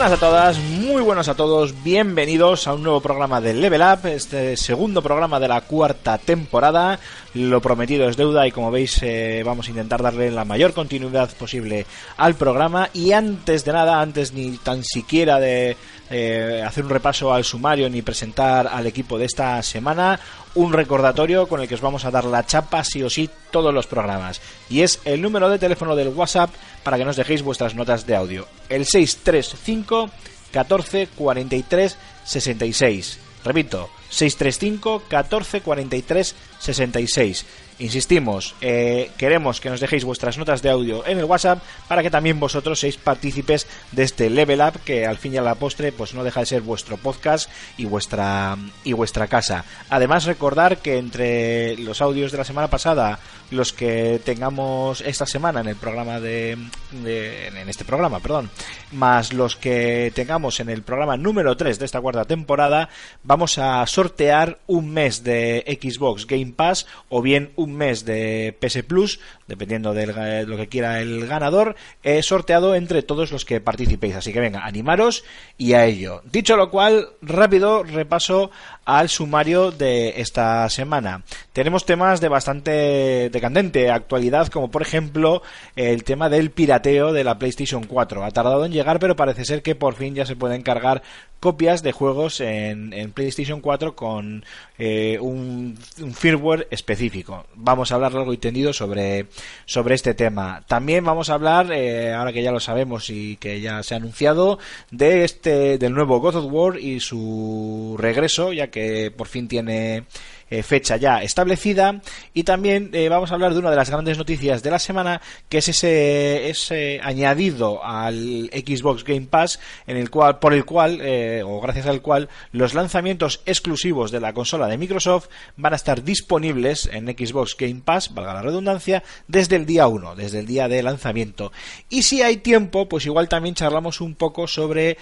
Buenas a todas, muy buenos a todos, bienvenidos a un nuevo programa de Level Up, este segundo programa de la cuarta temporada. Lo prometido es deuda y como veis eh, vamos a intentar darle la mayor continuidad posible al programa. Y antes de nada, antes ni tan siquiera de eh, hacer un repaso al sumario ni presentar al equipo de esta semana, un recordatorio con el que os vamos a dar la chapa sí o sí todos los programas. Y es el número de teléfono del WhatsApp para que nos dejéis vuestras notas de audio. El 635 14 43 66. Repito, 635 14 43 66. Insistimos, eh, queremos que nos dejéis vuestras notas de audio en el WhatsApp para que también vosotros seáis partícipes de este Level Up que al fin y a la postre pues no deja de ser vuestro podcast y vuestra y vuestra casa. Además recordar que entre los audios de la semana pasada, los que tengamos esta semana en el programa de, en este programa, perdón, más los que tengamos en el programa número 3 de esta cuarta temporada, vamos a sortear un mes de Xbox Game Pass o bien un mes de PS Plus, dependiendo de lo que quiera el ganador, eh, sorteado entre todos los que participéis. Así que venga, animaros y a ello. Dicho lo cual, rápido repaso al sumario de esta semana. Tenemos temas de bastante candente actualidad, como por ejemplo el tema del pirateo de la PlayStation 4. Ha tardado en llegar, pero parece ser que por fin ya se pueden cargar copias de juegos en, en PlayStation 4 con eh, un, firmware específico. Vamos a hablar largo y tendido sobre, sobre este tema. También vamos a hablar, eh, ahora que ya lo sabemos y que ya se ha anunciado, de este del nuevo God of War y su regreso, ya que por fin tiene eh, fecha ya establecida. Y también eh, vamos a hablar de una de las grandes noticias de la semana que es ese, ese añadido al Xbox Game Pass en el cual por el cual eh, o gracias al cual los lanzamientos exclusivos de la consola de Microsoft van a estar disponibles en Xbox Game Pass valga la redundancia desde el día 1 desde el día de lanzamiento. Y si hay tiempo pues igual también charlamos un poco sobre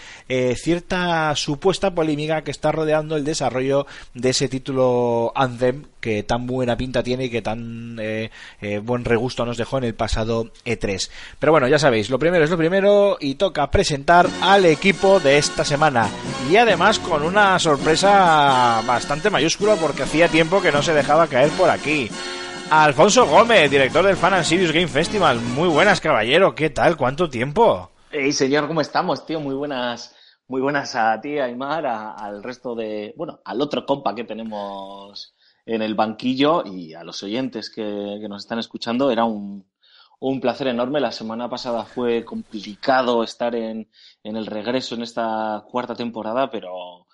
cierta supuesta polémica que está rodeando el desarrollo de ese título Anthem que tan buena pinta tiene y que tan eh, eh, buen regusto nos dejó en el pasado E3. Pero bueno, ya sabéis, lo primero es lo primero y toca presentar al equipo de esta semana. Y además con una sorpresa bastante mayúscula porque hacía tiempo que no se dejaba caer por aquí. Alfonso Gómez, director del Fan and Serious Game Festival. Muy buenas, caballero. ¿Qué tal? ¿Cuánto tiempo? Hey, señor, ¿cómo estamos, tío? Muy buenas, muy buenas a ti, Aymar, al resto de, bueno, al otro compa que tenemos en el banquillo y a los oyentes que, que nos están escuchando. Era un, un placer enorme. La semana pasada fue complicado estar en, en el regreso en esta cuarta temporada, pero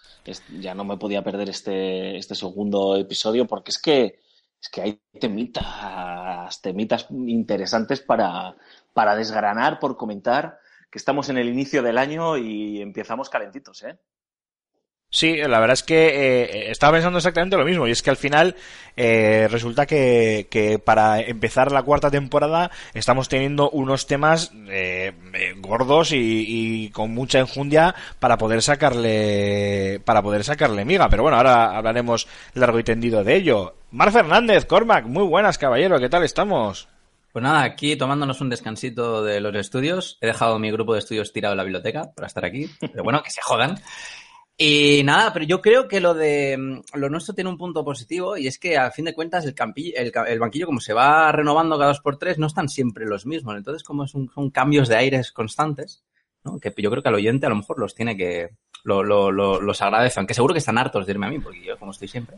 ya no me podía perder este, este segundo episodio porque es que, es que hay temitas, temitas interesantes para, para desgranar, por comentar que estamos en el inicio del año y empezamos calentitos, ¿eh? Sí, la verdad es que eh, estaba pensando exactamente lo mismo y es que al final eh, resulta que, que para empezar la cuarta temporada estamos teniendo unos temas eh, eh, gordos y, y con mucha enjundia para poder sacarle para poder sacarle miga, pero bueno, ahora hablaremos largo y tendido de ello. Mar Fernández, Cormac, muy buenas caballero, ¿qué tal estamos? Pues nada, aquí tomándonos un descansito de los estudios. He dejado mi grupo de estudios tirado en la biblioteca para estar aquí. Pero bueno, que se jodan. Y nada, pero yo creo que lo de mm, lo nuestro tiene un punto positivo y es que a fin de cuentas el, campi- el, banquillo como se va renovando cada dos por tres no están siempre los mismos. Entonces como son cambios de aires constantes, que yo creo que al oyente a lo mejor los tiene que, lo, lo, lo- los agradece, aunque seguro que están hartos de irme a mí porque yo como estoy siempre.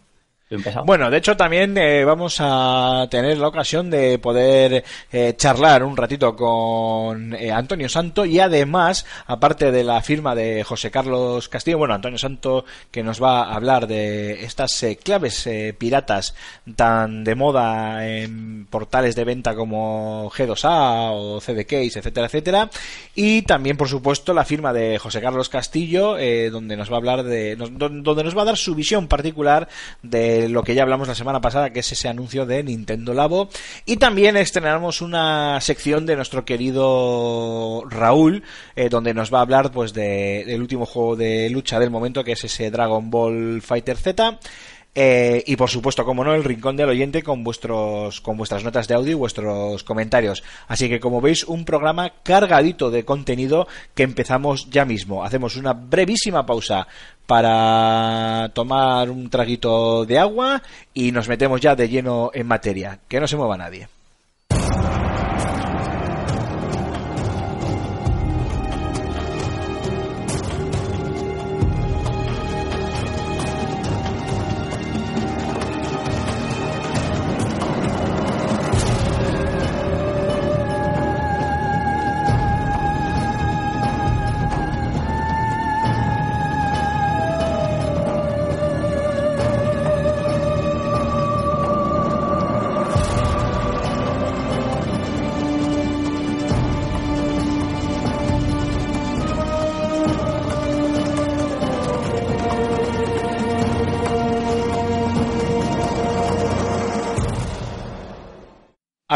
Bueno, de hecho también eh, vamos a tener la ocasión de poder eh, charlar un ratito con eh, Antonio Santo y además, aparte de la firma de José Carlos Castillo, bueno, Antonio Santo que nos va a hablar de estas eh, claves piratas tan de moda en portales de venta como G2A o CDKs, etcétera, etcétera, y también, por supuesto, la firma de José Carlos Castillo, donde nos va a hablar de, nos- don- donde nos va a dar su visión particular de lo que ya hablamos la semana pasada, que es ese anuncio de Nintendo Labo. Y también estrenamos una sección de nuestro querido Raúl, eh, donde nos va a hablar pues de, del último juego de lucha del momento, que es ese Dragon Ball Fighter Z. Eh, y por supuesto, como no, el rincón del oyente con vuestros, con vuestras notas de audio y vuestros comentarios. Así que como veis, un programa cargadito de contenido que empezamos ya mismo. Hacemos una brevísima pausa para tomar un traguito de agua y nos metemos ya de lleno en materia. Que no se mueva nadie.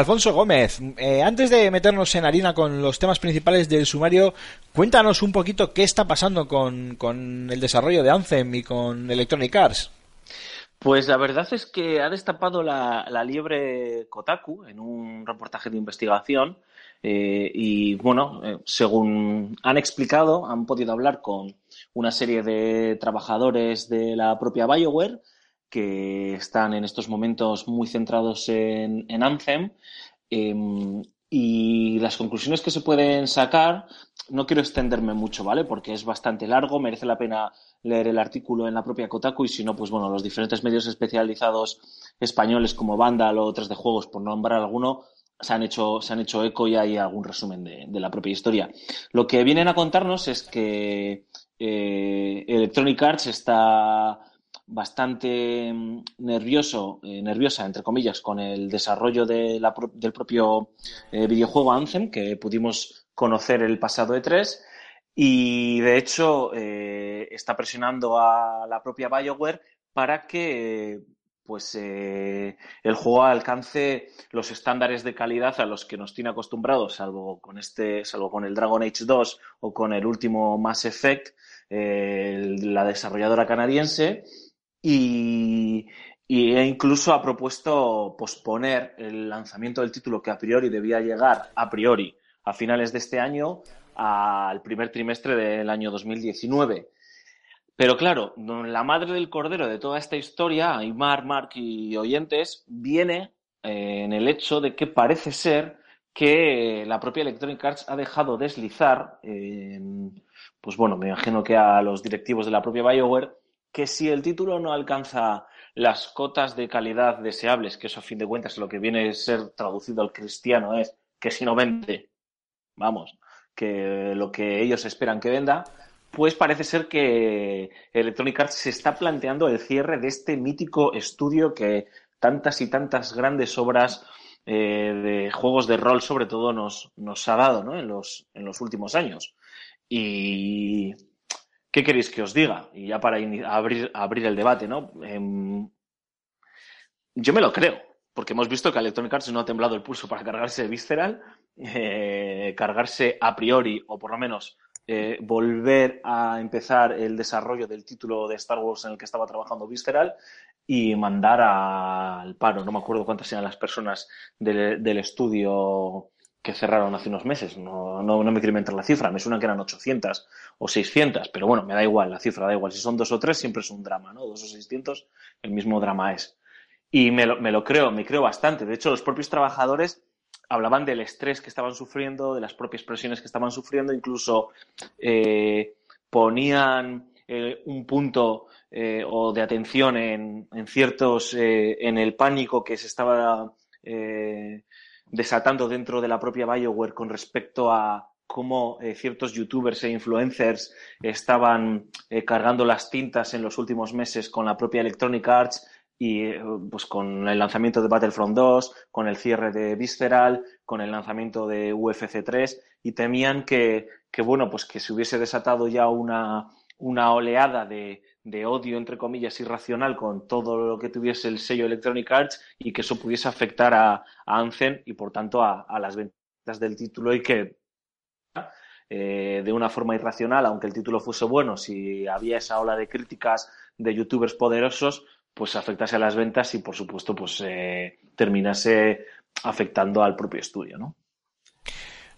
Alfonso Gómez, eh, antes de meternos en harina con los temas principales del sumario, cuéntanos un poquito qué está pasando con, con el desarrollo de Anthem y con Electronic Arts. Pues la verdad es que ha destapado la, la liebre Kotaku en un reportaje de investigación eh, y bueno, eh, según han explicado, han podido hablar con una serie de trabajadores de la propia BioWare que están en estos momentos muy centrados en, en Anthem eh, y las conclusiones que se pueden sacar, no quiero extenderme mucho, ¿vale? Porque es bastante largo, merece la pena leer el artículo en la propia Kotaku y si no, pues bueno, los diferentes medios especializados españoles como Vandal o otros de juegos, por nombrar alguno, se han hecho, se han hecho eco y hay algún resumen de, de la propia historia. Lo que vienen a contarnos es que eh, Electronic Arts está bastante mm, nervioso, eh, nerviosa, entre comillas, con el desarrollo del propio eh, videojuego Anthem que pudimos conocer el pasado E3 y de hecho eh, está presionando a la propia BioWare para que pues el juego alcance los estándares de calidad a los que nos tiene acostumbrados, salvo con este, salvo con el Dragon Age 2 o con el último Mass Effect, la desarrolladora canadiense, y e incluso ha propuesto posponer el lanzamiento del título que a priori debía llegar a priori a finales de este año al primer trimestre del año 2019. Pero claro, la madre del cordero de toda esta historia, Aymar, Mark y oyentes, viene eh, en el hecho de que parece ser que la propia Electronic Arts ha dejado deslizar, eh, pues bueno, me imagino que a los directivos de la propia BioWare, que si el título no alcanza las cotas de calidad deseables, que eso a fin de cuentas lo que viene a ser traducido al cristiano es que si no vende, vamos, que lo que ellos esperan que venda, pues parece ser que Electronic Arts se está planteando el cierre de este mítico estudio que tantas y tantas grandes obras eh, de juegos de rol sobre todo nos, nos ha dado ¿no? en, los, en los últimos años. Y ¿qué queréis que os diga? Y ya para abrir, abrir el debate, ¿no? Em, yo me lo creo, porque hemos visto que Electronic Arts no ha temblado el pulso para cargarse Visceral, eh, cargarse a priori, o por lo menos eh, volver a empezar el desarrollo del título de Star Wars en el que estaba trabajando Visceral y mandar al paro. No me acuerdo cuántas eran las personas del estudio que cerraron hace unos meses. No, no, no me quiero inventar la cifra, me suena que eran 800 o 600, pero bueno, me da igual, la cifra da igual. Si son dos o tres, siempre es un drama, ¿no? Dos o 600, el mismo drama es. Y me lo, me lo creo, me creo bastante. De hecho, los propios trabajadores hablaban del estrés que estaban sufriendo, de las propias presiones que estaban sufriendo, incluso eh, ponían eh, un punto eh, o de atención en, en ciertos, en el pánico que se estaba desatando dentro de la propia Bioware con respecto a cómo eh, ciertos youtubers e influencers estaban eh, cargando las tintas en los últimos meses con la propia Electronic Arts y eh, pues con el lanzamiento de Battlefront 2, con el cierre de Visceral, con el lanzamiento de UFC 3 y temían que, que bueno, pues que se hubiese desatado ya una, una oleada de, de odio, entre comillas, irracional con todo lo que tuviese el sello Electronic Arts y que eso pudiese afectar a, a y por tanto a, a las ventas del título y que eh, de una forma irracional, aunque el título fuese bueno, si había esa ola de críticas de youtubers poderosos, pues afectase a las ventas y por supuesto pues eh, terminase afectando al propio estudio, ¿no?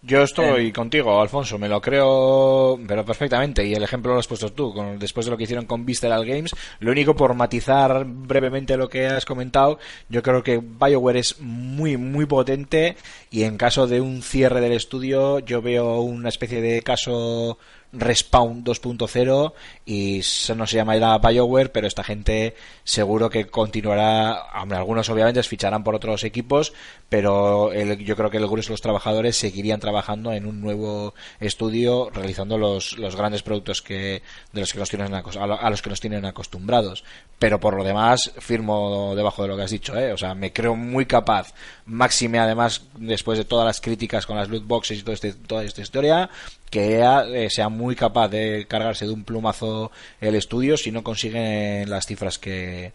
Yo estoy contigo, Alfonso, me lo creo, pero perfectamente. Y el ejemplo lo has puesto tú, con, después de lo que hicieron con Visceral Games. Lo único por matizar brevemente lo que has comentado, yo creo que BioWare es muy, muy potente. Y en caso de un cierre del estudio, yo veo una especie de caso Respawn 2.0 y no se llamará BioWare, pero esta gente seguro que continuará, algunos obviamente ficharán por otros equipos, pero el- yo creo que el de los trabajadores seguirían trabajando en un nuevo estudio realizando los, los grandes productos que de los que nos tienen a los que nos tienen acostumbrados. Pero por lo demás firmo debajo de lo que has dicho, ¿eh? o sea, me creo muy capaz, máxime además después de todas las críticas con las loot boxes y todo este, toda esta historia, que EA eh, sea muy capaz de cargarse de un plumazo el estudio si no consiguen las cifras que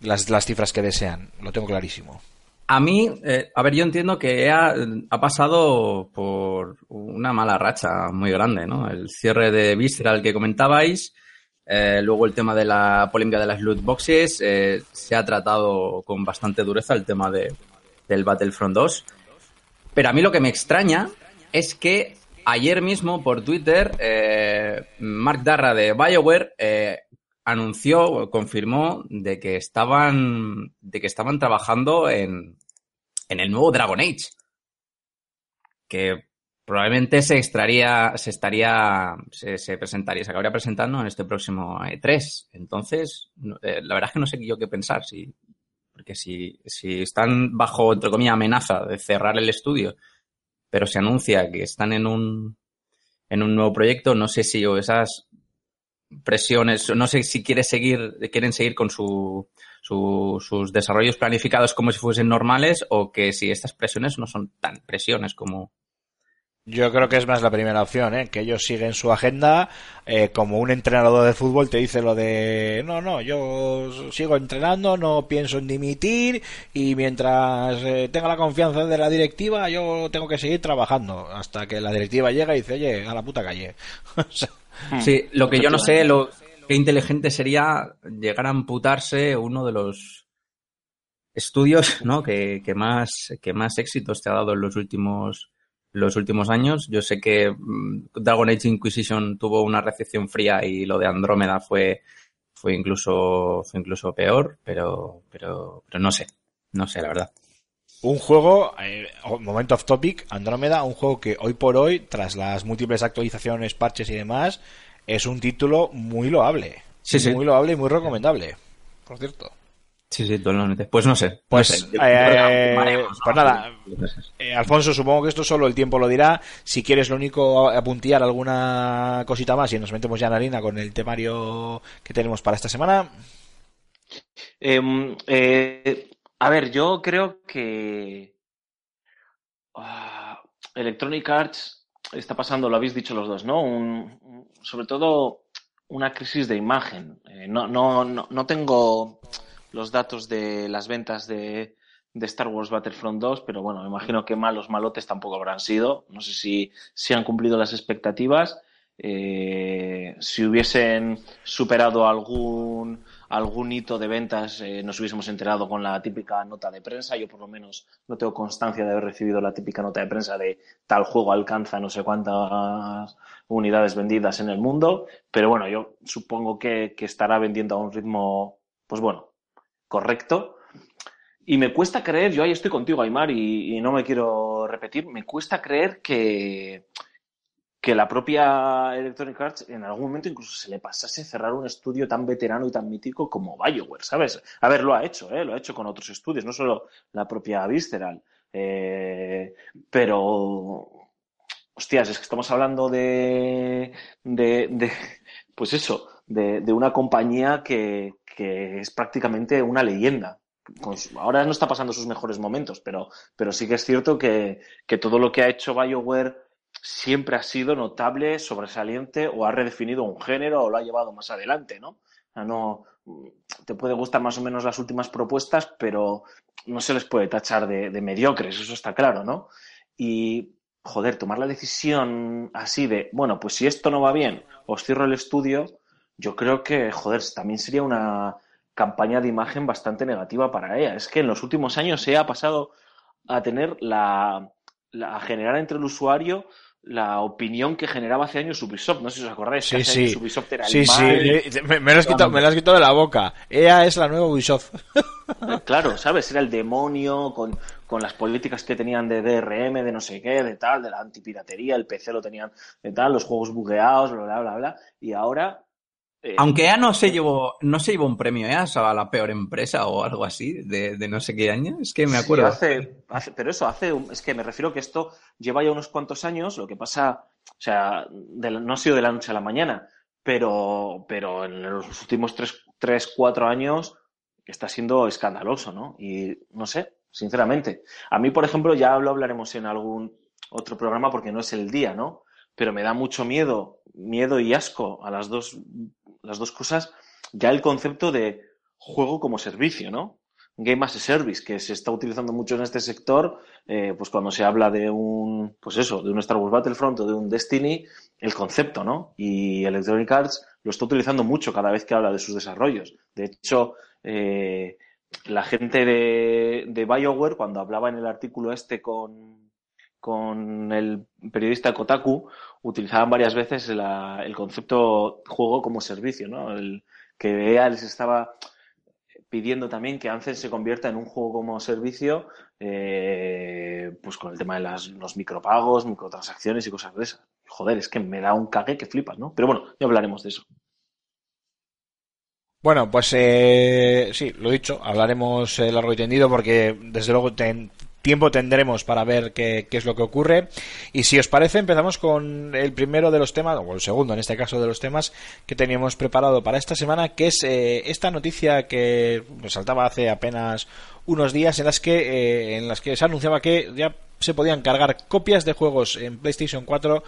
las, las cifras que desean. Lo tengo clarísimo. A mí, eh, a ver, yo entiendo que EA eh, ha pasado por una mala racha muy grande, ¿no? El cierre de Visceral que comentabais, eh, luego el tema de la polémica de las loot boxes, se ha tratado con bastante dureza el tema de, del Battlefront 2. Pero a mí lo que me extraña es que ayer mismo por Twitter, eh, Mark Darra de BioWare eh, anunció, confirmó de que estaban, de que estaban trabajando en, en el nuevo Dragon Age. Que probablemente se extraría, se estaría, se, se presentaría, se acabaría presentando en este próximo E3. Entonces, eh, la verdad es que no sé yo qué pensar, si, porque si, si están bajo, entre comillas, amenaza de cerrar el estudio, pero se anuncia que están en un, en un nuevo proyecto, no sé si o esas presiones, no sé si quiere seguir, quieren seguir con su, su- sus desarrollos planificados como si fuesen normales o que si estas presiones no son tan presiones como... Yo creo que es más la primera opción, ¿eh? que ellos siguen su agenda, eh, como un entrenador de fútbol te dice lo de, no, no, yo sigo entrenando, no pienso en dimitir y mientras eh, tenga la confianza de la directiva yo tengo que seguir trabajando hasta que la directiva llega y dice, oye, a la puta calle. Sea, Sí, lo que yo no sé, lo qué inteligente sería llegar a amputarse uno de los estudios, ¿no? Que, que más que más éxitos te ha dado en los últimos los últimos años. Yo sé que mm, Dragon Age Inquisition tuvo una recepción fría y lo de Andrómeda fue fue incluso fue incluso peor, pero pero pero no sé, no sé la verdad. un juego, eh, momento off topic, Andrómeda, un juego que hoy por hoy, tras las múltiples actualizaciones, parches y demás, es un título muy loable. Sí, sí. Muy loable y muy recomendable. Por cierto. Sí, sí, totalmente. Pues no sé. Pues, no sé. Yo eh, pues ¿no? nada. Eh, Alfonso, supongo que esto solo el tiempo lo dirá. Si quieres lo único apuntear alguna cosita más y nos metemos ya en harina con el temario que tenemos para esta semana. Em, eh, a ver, yo creo que ah, Electronic Arts está pasando, lo habéis dicho los dos, ¿no? Un- un- sobre todo una crisis de imagen. Eh, no, no, no, no tengo los datos de las ventas de, de Star Wars Battlefront 2, pero bueno, me imagino que malos malotes tampoco habrán sido. No sé si, si han cumplido las expectativas. Eh, si hubiesen superado algún algún hito de ventas eh, nos hubiésemos enterado con la típica nota de prensa. Yo por lo menos no tengo constancia de haber recibido la típica nota de prensa de tal juego alcanza no sé cuántas unidades vendidas en el mundo, pero bueno, yo supongo que, que estará vendiendo a un ritmo, pues bueno, correcto. Y me cuesta creer, yo ahí estoy contigo, Aymar, y, no me quiero repetir, me cuesta creer que, que la propia Electronic Arts en algún momento incluso se le pasase cerrar un estudio tan veterano y tan mítico como BioWare, ¿sabes? A ver, lo ha hecho, ¿eh? Lo ha hecho con otros estudios, no solo la propia Visceral. Eh, pero, hostias, es que estamos hablando de, de, de pues eso, de, de una compañía que, que es prácticamente una leyenda. Ahora no está pasando sus mejores momentos, pero, pero sí que es cierto que, que todo lo que ha hecho BioWare siempre ha sido notable, sobresaliente o ha redefinido un género o lo ha llevado más adelante, ¿no? No te puede gustar más o menos las últimas propuestas, pero no se les puede tachar de, de mediocres, eso está claro, ¿no? Y, joder, tomar la decisión así de, bueno, pues si esto no va bien, os cierro el estudio, yo creo que, joder, también sería una campaña de imagen bastante negativa para ella. Es que en los últimos años ella ha pasado a tener la, la- a generar entre el usuario la opinión que generaba hace años Ubisoft. No sé si os acordáis. que Sí, hace sí. años Ubisoft era el Sí, sí, mal. eh, me, me lo has quitado, me lo has quitado de la boca. EA es la nueva Ubisoft. Claro, ¿sabes? Era el demonio con, con las políticas que tenían de DRM, de no sé qué, de tal, de la antipiratería, el PC lo tenían de tal, los juegos bugueados, bla, bla, bla, bla. Y ahora... eh, Aunque EA no se llevó, no se llevó un premio EA a la peor empresa o algo así de, de no sé qué año. Es que me Sí, acuerdo. hace, hace- pero eso hace, un- es que me refiero que esto lleva ya unos cuantos años, lo que pasa, o sea, de no ha sido de la noche a la mañana, pero, pero en los últimos tres, tres, cuatro años está siendo escandaloso, ¿no? Y no sé, sinceramente. A mí, por ejemplo, ya lo hablaremos en algún otro programa porque no es el día, ¿no? Pero me da mucho miedo, miedo y asco a las dos, las dos cosas, ya el concepto de juego como servicio, ¿no? Game as a Service, que se está utilizando mucho en este sector, eh, pues cuando se habla de un, pues eso, de un Star Wars Battlefront o de un Destiny, el concepto, ¿no? Y Electronic Arts lo está utilizando mucho cada vez que habla de sus desarrollos. De hecho, eh, la gente de, de BioWare, cuando hablaba en el artículo este con, con el periodista Kotaku, utilizaban varias veces el concepto juego como servicio, ¿no? El, que EA les estaba pidiendo también que Anthem se convierta en un juego como servicio, eh, pues con el tema de las, los micropagos, microtransacciones y cosas de esas. Joder, es que me da un cague que flipas, ¿no? Pero bueno, ya hablaremos de eso. Bueno, pues eh, sí, lo dicho, hablaremos eh, largo y tendido porque desde luego ten- tiempo tendremos para ver qué, es lo que ocurre. Y si os parece, empezamos con el primero de los temas, o el segundo en este caso de los temas que teníamos preparado para esta semana, que es eh, esta noticia que saltaba hace apenas unos días en las que eh, en las que se anunciaba que ya se podían cargar copias de juegos en PlayStation 4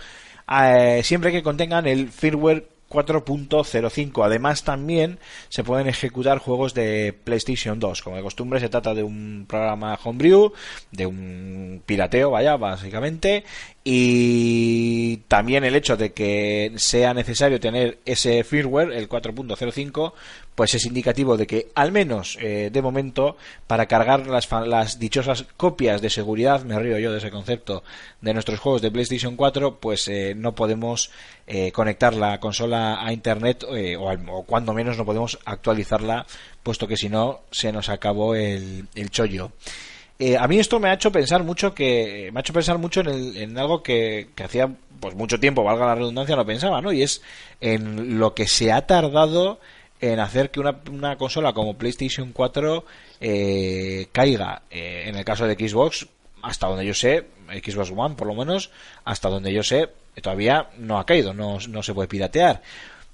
eh, siempre que contengan el firmware 4.05. Además, también se pueden ejecutar juegos de PlayStation 2. Como de costumbre, se trata de un programa homebrew, de un pirateo, vaya, básicamente. Y también el hecho de que sea necesario tener ese firmware, el 4.05, pues es indicativo de que, al menos eh, de momento, para cargar las, las dichosas copias de seguridad, me río yo de ese concepto, de nuestros juegos de PlayStation 4, pues eh, no podemos eh, conectar la consola a internet eh, o, al- o cuando menos no podemos actualizarla, puesto que si no se nos acabó el, el chollo. Eh, a mí esto me ha hecho pensar mucho que me ha hecho pensar mucho en, el- en algo que, que hacía pues mucho tiempo, valga la redundancia, no pensaba, ¿no? Y es en lo que se ha tardado en hacer que una, consola como PlayStation 4 eh, caiga. Eh, en el caso de Xbox, hasta donde yo sé, Xbox One por lo menos, hasta donde yo sé, todavía no ha caído, no, no se puede piratear.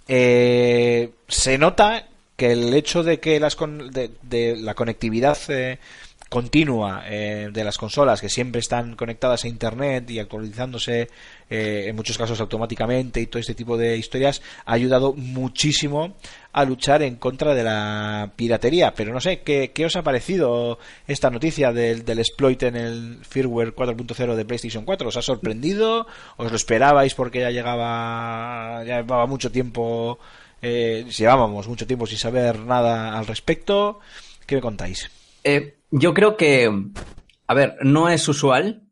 Eh, se nota que el hecho de que las con- de, de la conectividad eh, continua eh, de las consolas que siempre están conectadas a internet y actualizándose eh, en muchos casos automáticamente y todo este tipo de historias ha ayudado muchísimo a luchar en contra de la piratería. Pero no sé qué, qué os ha parecido esta noticia del, del exploit en el firmware 4.0 de PlayStation 4 os ha sorprendido os lo esperabais porque ya llegaba ya llevaba mucho tiempo eh, llevábamos mucho tiempo sin saber nada al respecto ¿qué me contáis? Eh, yo creo que, a ver, no es usual,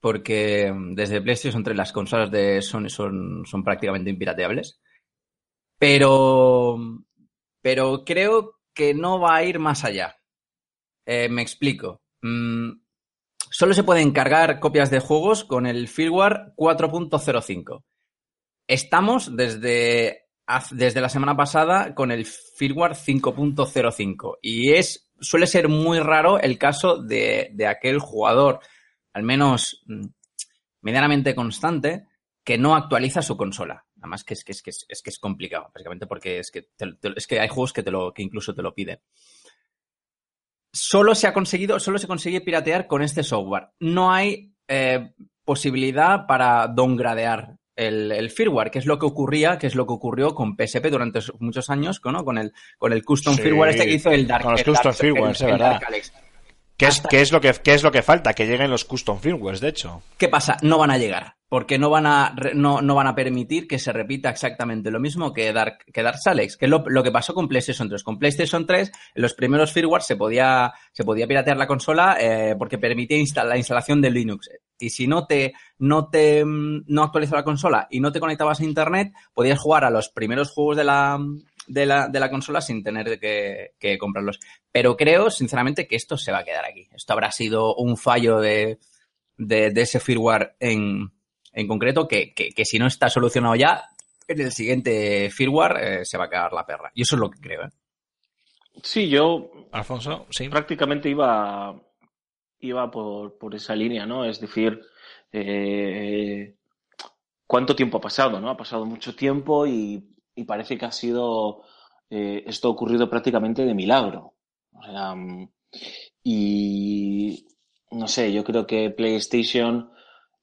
porque desde PlayStation 3 las consolas de Sony son, son prácticamente impirateables. Pero, pero creo que no va a ir más allá. Eh, me explico. Mm, solo se pueden cargar copias de juegos con el firmware 4.05. Estamos desde, desde la semana pasada con el firmware 5.05 y es, suele ser muy raro el caso de, de aquel jugador, al menos mm, medianamente constante, que no actualiza su consola. Además que es que es, que es, que es complicado, básicamente porque es que, es que hay juegos que, te lo, que incluso te lo piden solo se ha conseguido, solo se consigue piratear con este software. No hay eh, posibilidad para downgradear el, el firmware, que es lo que ocurría, que es lo que ocurrió con PSP durante muchos años, ¿no? Con el, con el custom Sí, firmware este que hizo el Dark con los el custom Dark- el- es verdad. ¿Qué es, qué es lo que, qué es lo que falta? Que lleguen los custom firmwares, de hecho. ¿Qué pasa? No van a llegar. Porque no van a, no, no van a permitir que se repita exactamente lo mismo que Dark, que Dark Alex, que es lo, lo que pasó con PlayStation 3. Con PlayStation 3, en los primeros firmware se podía, se podía piratear la consola eh, porque permitía insta- la instalación de Linux. Y si no te, no te, mm, no actualizaba la consola y no te conectabas a internet, podías jugar a los primeros juegos de la, de la, de la consola sin tener que, que comprarlos. Pero creo, sinceramente, que esto se va a quedar aquí. Esto habrá sido un fallo de, de, de ese firmware en, en concreto que, que, que si no está solucionado ya, en el siguiente firmware eh, se va a quedar la perra. Y eso es lo que creo. ¿eh? Sí, yo Alfonso, sí. prácticamente iba, iba por, por esa línea, ¿no? Es decir, eh, ¿cuánto tiempo ha pasado, no? Ha pasado mucho tiempo y, y parece que ha sido eh, esto ha ocurrido prácticamente de milagro. O sea, mm, y no sé, yo creo que PlayStation,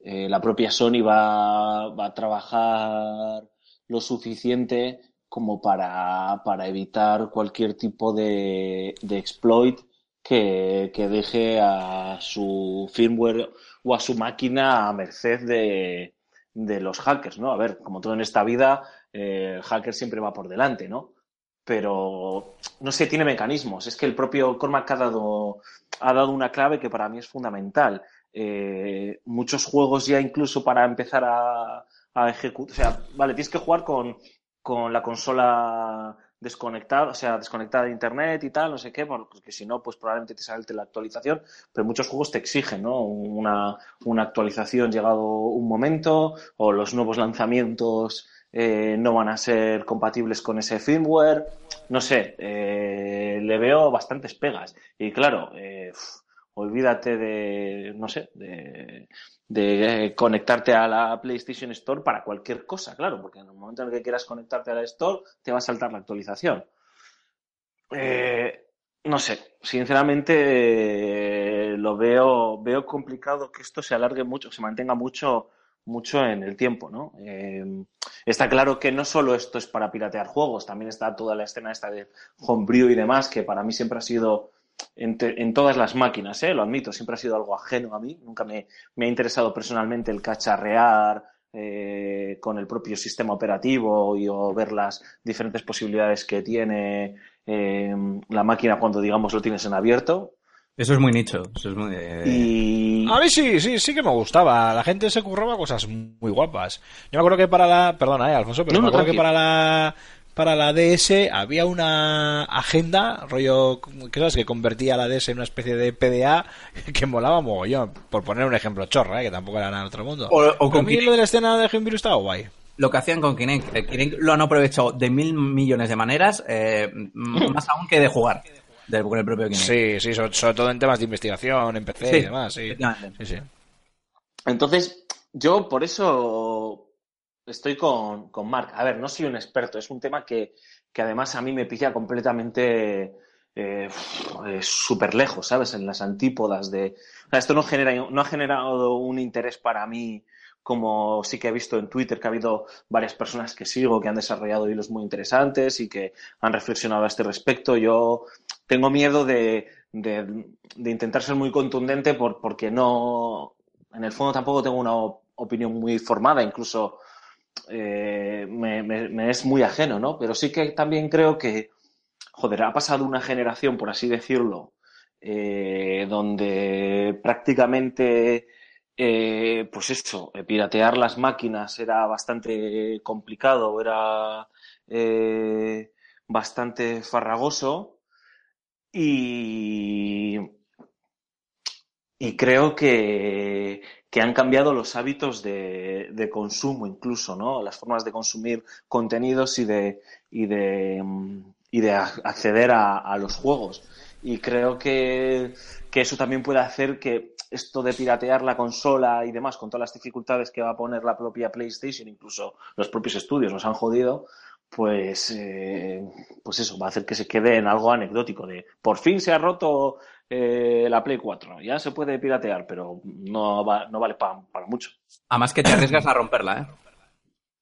eh, la propia Sony va, va a trabajar lo suficiente como para, para evitar cualquier tipo de, de exploit que, que deje a su firmware o a su máquina a merced de, de los hackers, ¿no? A ver, como todo en esta vida, eh, el hacker siempre va por delante, ¿no? Pero, no sé, tiene mecanismos. Es que el propio Cormac ha dado, ha dado una clave que para mí es fundamental. Eh, muchos juegos ya incluso para empezar a, ejecutar, o sea, vale, tienes que jugar con, con la consola desconectada, o sea, desconectada de internet y tal, no sé qué, porque si no, pues probablemente te salte la actualización, pero muchos juegos te exigen, ¿no? Una, una actualización llegado un momento, o los nuevos lanzamientos eh, no van a ser compatibles con ese firmware, no sé, eh, le veo bastantes pegas. Y claro, eh, olvídate de, no sé, de, de eh, conectarte a la PlayStation Store para cualquier cosa, claro, porque en el momento en el que quieras conectarte a la Store te va a saltar la actualización. Eh, no sé, sinceramente eh, lo veo, veo complicado que esto se alargue mucho, se mantenga mucho, mucho en el tiempo, ¿no? Eh, está claro que no solo esto es para piratear juegos, también está toda la escena esta de homebrew y demás, que para mí siempre ha sido en, te- en todas las máquinas, ¿eh? lo admito, siempre ha sido algo ajeno a mí, nunca me, me ha interesado personalmente el cacharrear eh, con el propio sistema operativo y o ver las diferentes posibilidades que tiene eh, la máquina cuando, digamos, lo tienes en abierto. Eso es muy nicho. Eso es muy, eh, Y... A mí sí, sí, sí que me gustaba. La gente se curraba cosas muy guapas. Yo me acuerdo que para la... Perdona, eh, Alfonso, pero No, me no, acuerdo que para la... Para la DS había una agenda, rollo, que sabes, que convertía la DS en una especie de PDA que molaba mogollón. Por poner un ejemplo chorra, eh, que tampoco era nada del otro mundo. O- o Pero con a mí Kinect. lo de la escena de Homebrew estaba guay. Lo que hacían con Kinect. El Kinect lo han aprovechado de mil millones de maneras, eh, más aún que de jugar con el propio Kinect. Sí, sí, sobre, sobre todo en temas de investigación, en PC Sí, y demás. Sí, sí. Entonces, yo por eso estoy con, con Mark. A ver, no soy un experto, es un tema que, que además a mí me pilla completamente eh, súper lejos, ¿sabes? En las antípodas de... O sea, esto no, genera, no ha generado un interés para mí como sí que he visto en Twitter que ha habido varias personas que sigo que han desarrollado hilos muy interesantes y que han reflexionado a este respecto. Yo tengo miedo de, de, de intentar ser muy contundente por, porque no, en el fondo tampoco tengo una op- opinión muy formada, incluso eh, me, es muy ajeno, ¿no? Pero sí que también creo que, joder, ha pasado una generación, por así decirlo, eh, donde prácticamente, eh, pues esto, eh, piratear las máquinas era bastante complicado, era bastante farragoso y y creo que, que han cambiado los hábitos de, consumo incluso, ¿no? Las formas de consumir contenidos y de, y de, mm, y de acceder a, a los juegos. Y creo que, que eso también puede hacer que esto de piratear la consola y demás, con todas las dificultades que va a poner la propia PlayStation, incluso los propios estudios nos han jodido, pues, eh, pues eso, va a hacer que se quede en algo anecdótico de por fin se ha roto eh, la Play 4, ya se puede piratear, pero no, va- no vale pa- para mucho. Además que te arriesgas a romperla, ¿eh?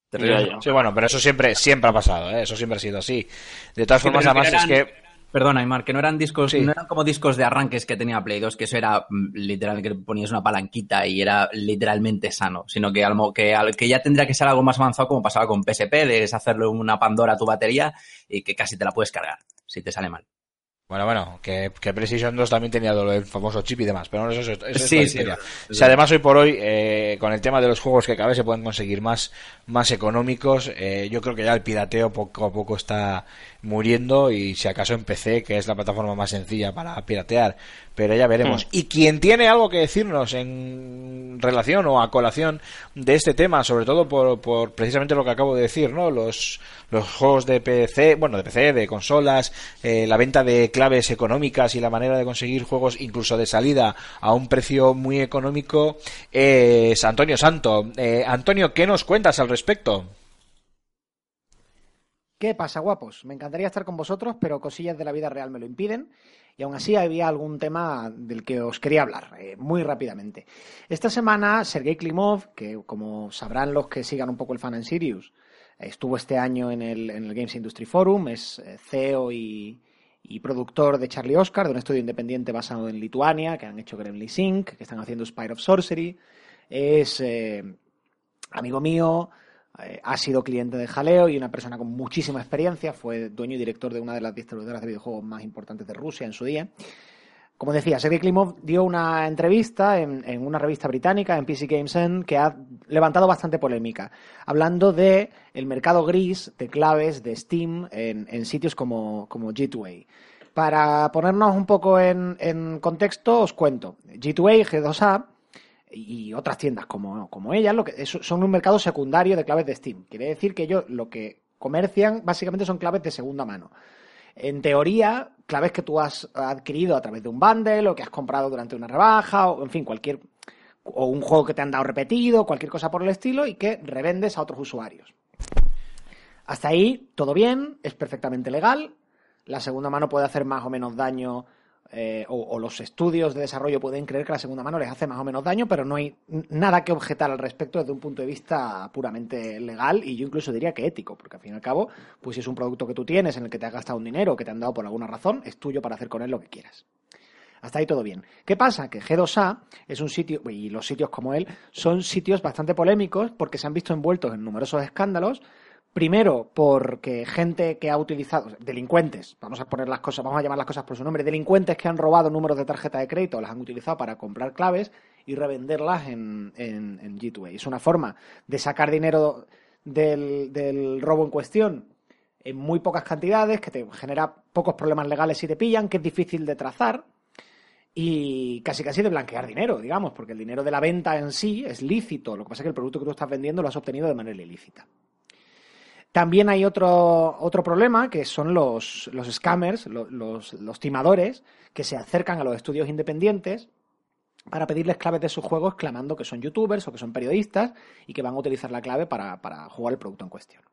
Te arriesgas-. Sí, bueno, pero eso siempre, siempre ha pasado, ¿eh? eso siempre ha sido así. De todas Sí, formas, además, es que Perdona, Aymar, que no eran discos, Sí. no eran como discos de arranques que tenía Play 2, que eso era mm, literal que ponías una palanquita y era literalmente sano, sino que, algo, que, que ya tendría que ser algo más avanzado como pasaba con PSP, de hacerle una Pandora a tu batería y que casi te la puedes cargar si te sale mal. Bueno, bueno, que, que PlayStation 2 también tenía del famoso chip y demás, pero bueno, eso, es- eso es Sí, otra sí, sí. O sea, además, hoy por hoy, eh, con el tema de los juegos que cada vez se pueden conseguir más, más económicos, eh, yo creo que ya el pirateo poco a poco está muriendo y si acaso en PC, que es la plataforma más sencilla para piratear, pero ya veremos. Y quien tiene algo que decirnos en relación o a colación de este tema, sobre todo por, por precisamente lo que acabo de decir, ¿no? Los, los juegos de PC, bueno, de PC, de consolas, eh, la venta de claves económicas y la manera de conseguir juegos incluso de salida a un precio muy económico es Antonio Santo. Eh, Antonio, ¿qué nos cuentas al respecto? ¿Qué pasa, guapos? Me encantaría estar con vosotros, pero cosillas de la vida real me lo impiden. Y aún así había algún tema del que os quería hablar, eh, muy rápidamente. Esta semana, Sergei Klimov, que como sabrán los que sigan un poco el fan en Sirius, estuvo este año en el, en el Games Industry Forum, es eh, CEO y, productor de Charlie Oscar, de un estudio independiente basado en Lituania, que han hecho Gremlin Sync, que están haciendo Spire of Sorcery. Es eh, amigo mío, eh, ha sido cliente de Jaleo y una persona con muchísima experiencia. Fue dueño y director de una de las distribuidoras de videojuegos más importantes de Rusia en su día. Como decía, Sergei Klimov dio una entrevista en, una revista británica, en PC Games N, que ha levantado bastante polémica, hablando de el mercado gris de claves de Steam en, sitios como, como G2A. Para ponernos un poco en contexto, os cuento. G2A, G2A y otras tiendas como, como ellas, lo que son un mercado secundario de claves de Steam. Quiere decir que ellos lo que comercian básicamente son claves de segunda mano. En teoría, claves que tú has adquirido a través de un bundle o que has comprado durante una rebaja o, en fin, cualquier o un juego que te han dado repetido, cualquier cosa por el estilo y que revendes a otros usuarios. Hasta ahí, todo bien, es perfectamente legal. La segunda mano puede hacer más o menos daño, eh, o, o los estudios de desarrollo pueden creer que la segunda mano les hace más o menos daño, pero no hay nada que objetar al respecto desde un punto de vista puramente legal y yo incluso diría que ético, porque al fin y al cabo, pues si es un producto que tú tienes en el que te has gastado un dinero que te han dado por alguna razón, es tuyo para hacer con él lo que quieras. Hasta ahí todo bien. ¿Qué pasa? Que G2A es un sitio, y los sitios como él, son sitios bastante polémicos porque se han visto envueltos en numerosos escándalos. Primero, porque gente que ha utilizado, delincuentes, vamos a poner las cosas, vamos a llamar las cosas por su nombre, delincuentes que han robado números de tarjeta de crédito, las han utilizado para comprar claves y revenderlas en, en, en G2A. Es una forma de sacar dinero del, del robo en cuestión en muy pocas cantidades, que te genera pocos problemas legales si te pillan, que es difícil de trazar y casi casi de blanquear dinero, digamos, porque el dinero de la venta en sí es lícito. Lo que pasa es que el producto que tú estás vendiendo lo has obtenido de manera ilícita. También hay otro, otro problema que son los, los scammers, lo- los, los timadores, que se acercan a los estudios independientes para pedirles claves de sus juegos clamando que son youtubers o que son periodistas y que van a utilizar la clave para, para jugar el producto en cuestión.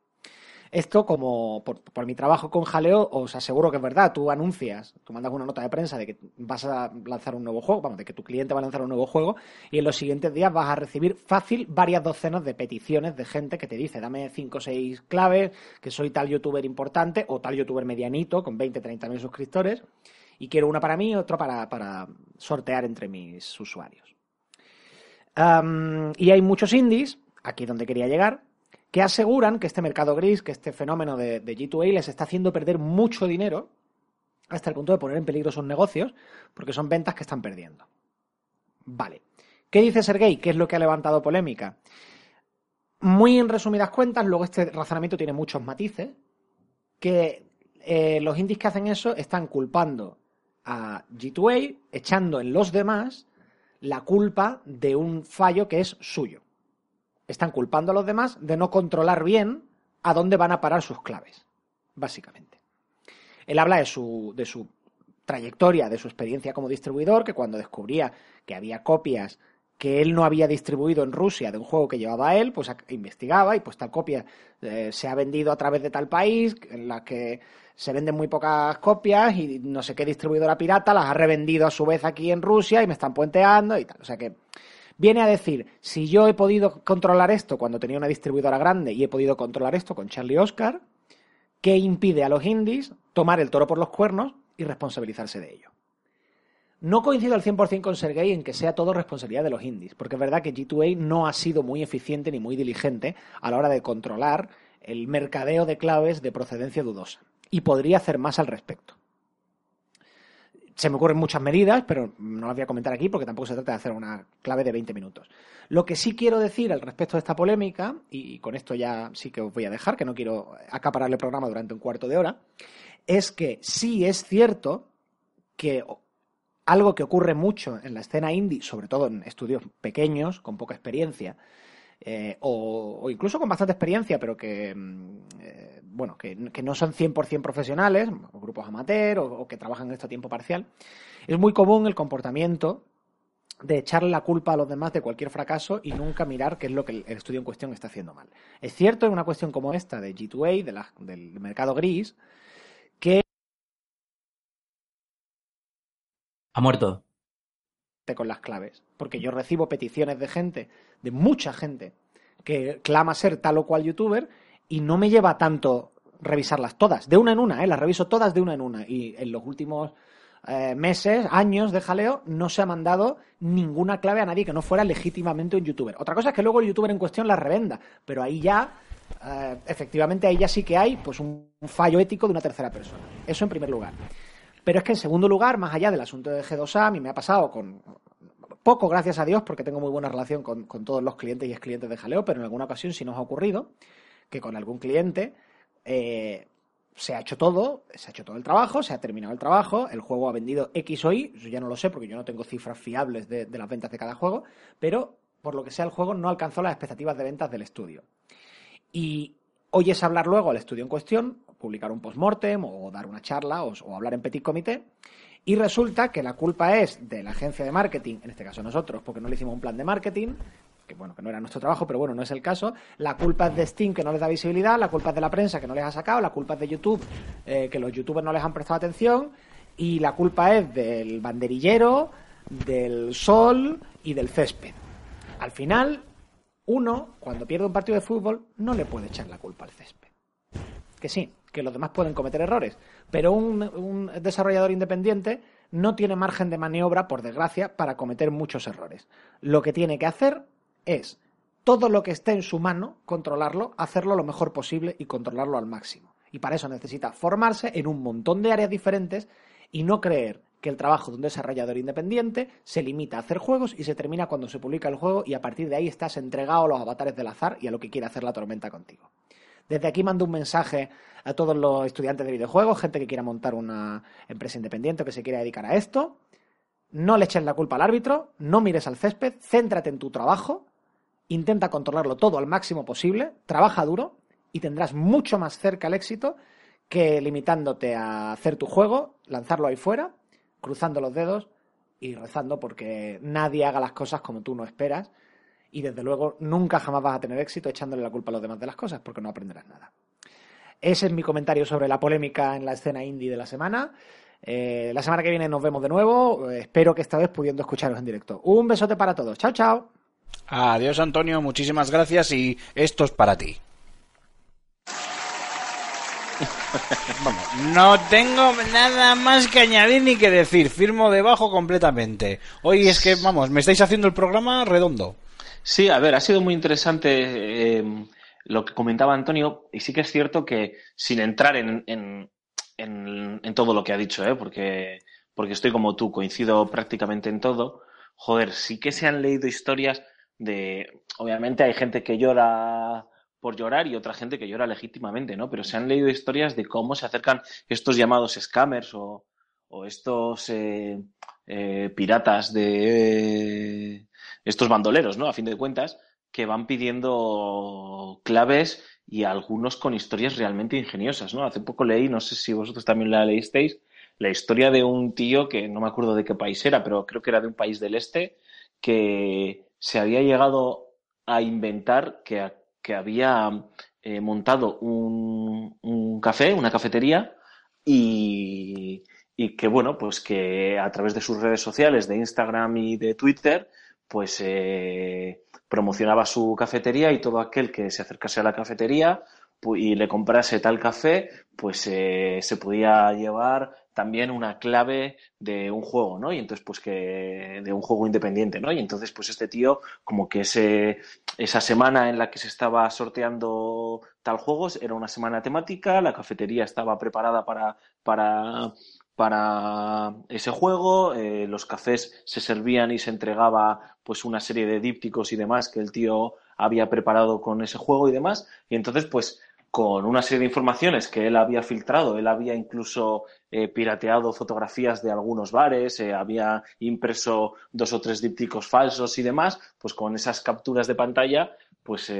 Esto, como por, mi trabajo con Jaleo, os aseguro que es verdad. Tú anuncias, tú mandas una nota de prensa de que vas a lanzar un nuevo juego, vamos, de que tu cliente va a lanzar un nuevo juego, y en los siguientes días vas a recibir fácil varias docenas de peticiones de gente que te dice, dame 5 o 6 claves, que soy tal youtuber importante o tal youtuber medianito con 20, 30 mil suscriptores, y quiero una para mí y otra para, para sortear entre mis usuarios. Y hay muchos indies, aquí donde quería llegar, que aseguran que este mercado gris, que este fenómeno de, de G2A les está haciendo perder mucho dinero hasta el punto de poner en peligro sus negocios, porque son ventas que están perdiendo. Vale. ¿Qué dice Sergey? ¿Qué es lo que ha levantado polémica? Muy en resumidas cuentas, luego este razonamiento tiene muchos matices, que eh, los indies que hacen eso están culpando a G2A, echando en los demás la culpa de un fallo que es suyo. Están culpando a los demás de no controlar bien a dónde van a parar sus claves, básicamente. Él habla de su, de su trayectoria, de su experiencia como distribuidor, que cuando descubría que había copias que él no había distribuido en Rusia de un juego que llevaba él, pues investigaba y pues tal copia eh, se ha vendido a través de tal país, en la que se venden muy pocas copias y no sé qué distribuidora pirata las ha revendido a su vez aquí en Rusia y me están puenteando y tal. O sea que viene a decir, si yo he podido controlar esto cuando tenía una distribuidora grande y he podido controlar esto con Charlie Oscar, ¿qué impide a los indies tomar el toro por los cuernos y responsabilizarse de ello? No coincido al 100% con Sergey en que sea todo responsabilidad de los indies, porque es verdad que G2A no ha sido muy eficiente ni muy diligente a la hora de controlar el mercadeo de claves de procedencia dudosa. Y podría hacer más al respecto. Se me ocurren muchas medidas, pero no las voy a comentar aquí porque tampoco se trata de hacer una clave de 20 minutos. Lo que sí quiero decir al respecto de esta polémica, y con esto ya sí que os voy a dejar, que no quiero acaparar el programa durante un cuarto de hora, es que sí es cierto que algo que ocurre mucho en la escena indie, sobre todo en estudios pequeños, con poca experiencia, eh, o, incluso con bastante experiencia, pero que, mm, eh, bueno, que, no son 100% profesionales, grupos amateur, o, que trabajan en esto a tiempo parcial, es muy común el comportamiento de echarle la culpa a los demás de cualquier fracaso y nunca mirar qué es lo que el, estudio en cuestión está haciendo mal. Es cierto en una cuestión como esta de G2A, de del mercado gris, que Ha muerto. Con las claves, porque yo recibo peticiones de gente, de mucha gente, que clama ser tal o cual youtuber y no me lleva tanto revisarlas todas, de una en una, ¿eh? las reviso todas de una en una y en los últimos eh, meses, años de jaleo, no se ha mandado ninguna clave a nadie que no fuera legítimamente un youtuber. Otra cosa es que luego el youtuber en cuestión la revenda, pero ahí ya, eh, efectivamente, ahí ya sí que hay pues un fallo ético de una tercera persona. Eso en primer lugar. Pero es que en segundo lugar, más allá del asunto de G2A, a mí me ha pasado con poco, gracias a Dios, porque tengo muy buena relación con, todos los clientes y ex clientes de Jaleo, pero en alguna ocasión sí nos ha ocurrido que con algún cliente eh, se ha hecho todo, se ha hecho todo el trabajo, se ha terminado el trabajo, el juego ha vendido X o Y, yo ya no lo sé porque yo no tengo cifras fiables de, de las ventas de cada juego, pero por lo que sea el juego no alcanzó las expectativas de ventas del estudio. Y oyes hablar luego al estudio en cuestión, publicar un post-mortem o dar una charla o, hablar en petit comité. Y resulta que la culpa es de la agencia de marketing, en este caso nosotros, porque no le hicimos un plan de marketing, que bueno, que no era nuestro trabajo, pero bueno, no es el caso. La culpa es de Steam, que no les da visibilidad, la culpa es de la prensa, que no les ha sacado, la culpa es de YouTube, eh, que los youtubers no les han prestado atención, y la culpa es del banderillero, del sol y del césped. Al final, uno, cuando pierde un partido de fútbol, no le puede echar la culpa al césped. Que sí, que los demás pueden cometer errores, pero un, desarrollador independiente no tiene margen de maniobra, por desgracia, para cometer muchos errores. Lo que tiene que hacer es todo lo que esté en su mano, controlarlo, hacerlo lo mejor posible y controlarlo al máximo. Y para eso necesita formarse en un montón de áreas diferentes y no creer que el trabajo de un desarrollador independiente se limita a hacer juegos y se termina cuando se publica el juego y a partir de ahí estás entregado a los avatares del azar y a lo que quiere hacer la tormenta contigo. Desde aquí mando un mensaje a todos los estudiantes de videojuegos, gente que quiera montar una empresa independiente o que se quiera dedicar a esto. No le eches la culpa al árbitro, no mires al césped, céntrate en tu trabajo, intenta controlarlo todo al máximo posible, trabaja duro y tendrás mucho más cerca el éxito que limitándote a hacer tu juego, lanzarlo ahí fuera, cruzando los dedos y rezando porque nadie haga las cosas como tú no esperas y desde luego nunca jamás vas a tener éxito echándole la culpa a los demás de las cosas porque no aprenderás nada. Ese es mi comentario sobre la polémica en la escena indie de la semana. Eh, la semana que viene nos vemos de nuevo. espero que esta vez pudiendo escucharos en directo. Un besote para todos. Chao, chao. Adiós, Antonio. Muchísimas gracias y esto es para ti. no tengo nada más que añadir ni que decir. Firmo debajo completamente. Hoy es que, vamos, me estáis haciendo el programa redondo. Sí, a ver, ha sido muy interesante eh, lo que comentaba Antonio, y sí que es cierto que sin entrar en, en, todo lo que ha dicho, ¿eh? porque, porque estoy como tú, coincido prácticamente en todo, joder, sí que se han leído historias de, obviamente hay gente que llora por llorar y otra gente que llora legítimamente, ¿no? Pero se han leído historias de cómo se acercan estos llamados scammers o, o estos eh, eh, piratas de estos bandoleros, ¿no? A fin de cuentas, que van pidiendo claves y algunos con historias realmente ingeniosas, ¿no? Hace poco leí, no sé si vosotros también la leísteis, la historia de un tío que no me acuerdo de qué país era, pero creo que era de un país del este, que se había llegado a inventar que, que había eh, montado un, un café, una cafetería, y, y que bueno, pues que a través de sus redes sociales, de Instagram y de Twitter, pues eh, promocionaba su cafetería y todo aquel que se acercase a la cafetería y le comprase tal café, pues eh, se podía llevar también una clave de un juego, ¿no? Y entonces, pues que de un juego independiente, ¿no? Y entonces, pues este tío, como que esa semana en la que se estaba sorteando tal juego era una semana temática, la cafetería estaba preparada para, para, para ese juego, eh, los cafés se servían y se entregaba pues una serie de dípticos y demás que el tío había preparado con ese juego y demás, y entonces pues con una serie de informaciones que él había filtrado, él había incluso eh, pirateado fotografías de algunos bares, eh, había impreso dos o tres dípticos falsos y demás, pues con esas capturas de pantalla, pues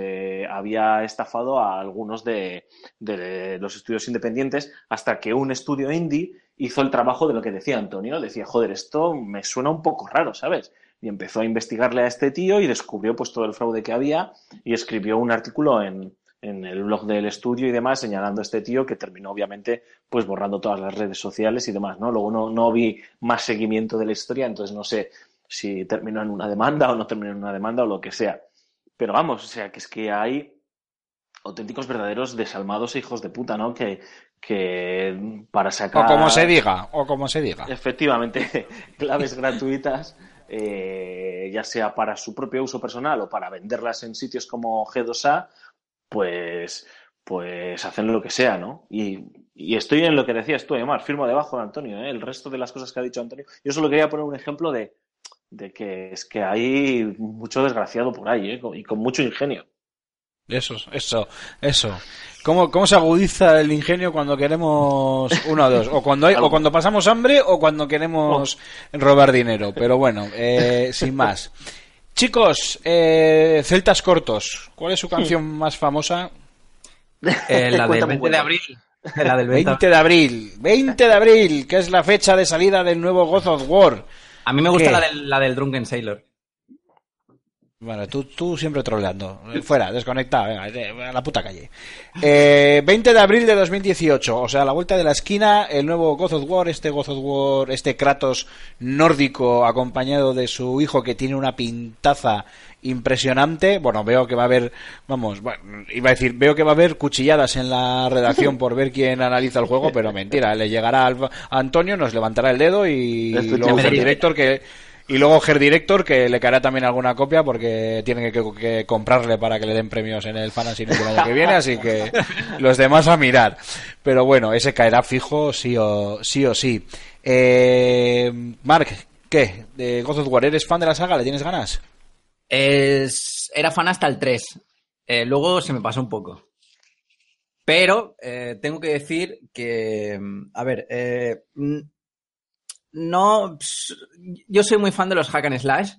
había estafado a algunos de los estudios independientes hasta que un estudio indie hizo el trabajo de lo que decía Antonio, decía, joder, esto me suena un poco raro, ¿sabes? Y empezó a investigarle a este tío y descubrió pues todo el fraude que había y escribió un artículo en, en el blog del estudio y demás, señalando a este tío que terminó obviamente pues borrando todas las redes sociales y demás, ¿no? Luego no, no vi más seguimiento de la historia, entonces no sé si terminó en una demanda o no terminó en una demanda o lo que sea. Pero vamos, o sea, que es que hay auténticos verdaderos desalmados e hijos de puta, ¿no? Que, que para sacar... O como se diga, o como se diga. Efectivamente, claves gratuitas, eh, ya sea para su propio uso personal o para venderlas en sitios como G2A, pues, pues hacen lo que sea, ¿no? Y, y estoy en lo que decías tú, Omar, firmo debajo de Antonio, ¿eh? el resto de las cosas que ha dicho Antonio. Yo solo quería poner un ejemplo de, de que es que hay mucho desgraciado por ahí, ¿eh? Y con mucho ingenio. Eso, eso, eso. ¿Cómo, ¿Cómo se agudiza el ingenio cuando queremos uno o dos? O cuando, hay, o cuando pasamos hambre o cuando queremos robar dinero. Pero bueno, eh, sin más. Chicos, eh, Celtas Cortos, ¿cuál es su canción más famosa? Eh, la del Cuéntame 20 de cuenta. abril. La del 20. 20 de abril, 20 de abril, que es la fecha de salida del nuevo God of War. A mí me gusta ¿Qué? la del, la del Drunken Sailor. Bueno, tú, tú siempre troleando. Fuera, desconecta, venga, a la puta calle. Eh, 20 de abril de 2018, o sea, a la vuelta de la esquina, el nuevo God of War, este God of War, este Kratos nórdico acompañado de su hijo que tiene una pintaza impresionante. Bueno, veo que va a haber, vamos, bueno, iba a decir, veo que va a haber cuchilladas en la redacción por ver quién analiza el juego, pero mentira, le llegará al- a Antonio, nos levantará el dedo y luego el director que y luego Ger Director, que le caerá también alguna copia porque tienen que, comprarle para que le den premios en el Fantasy del año que viene, así que los demás a mirar. Pero bueno, ese caerá fijo sí o sí. O sí. Eh, Mark, ¿qué? ¿De God of War eres fan de la saga? ¿Le tienes ganas? Es, era fan hasta el 3. Eh, luego se me pasó un poco. Pero eh, tengo que decir que, mm, a ver, eh, mm, no, yo soy muy fan de los hack and slash,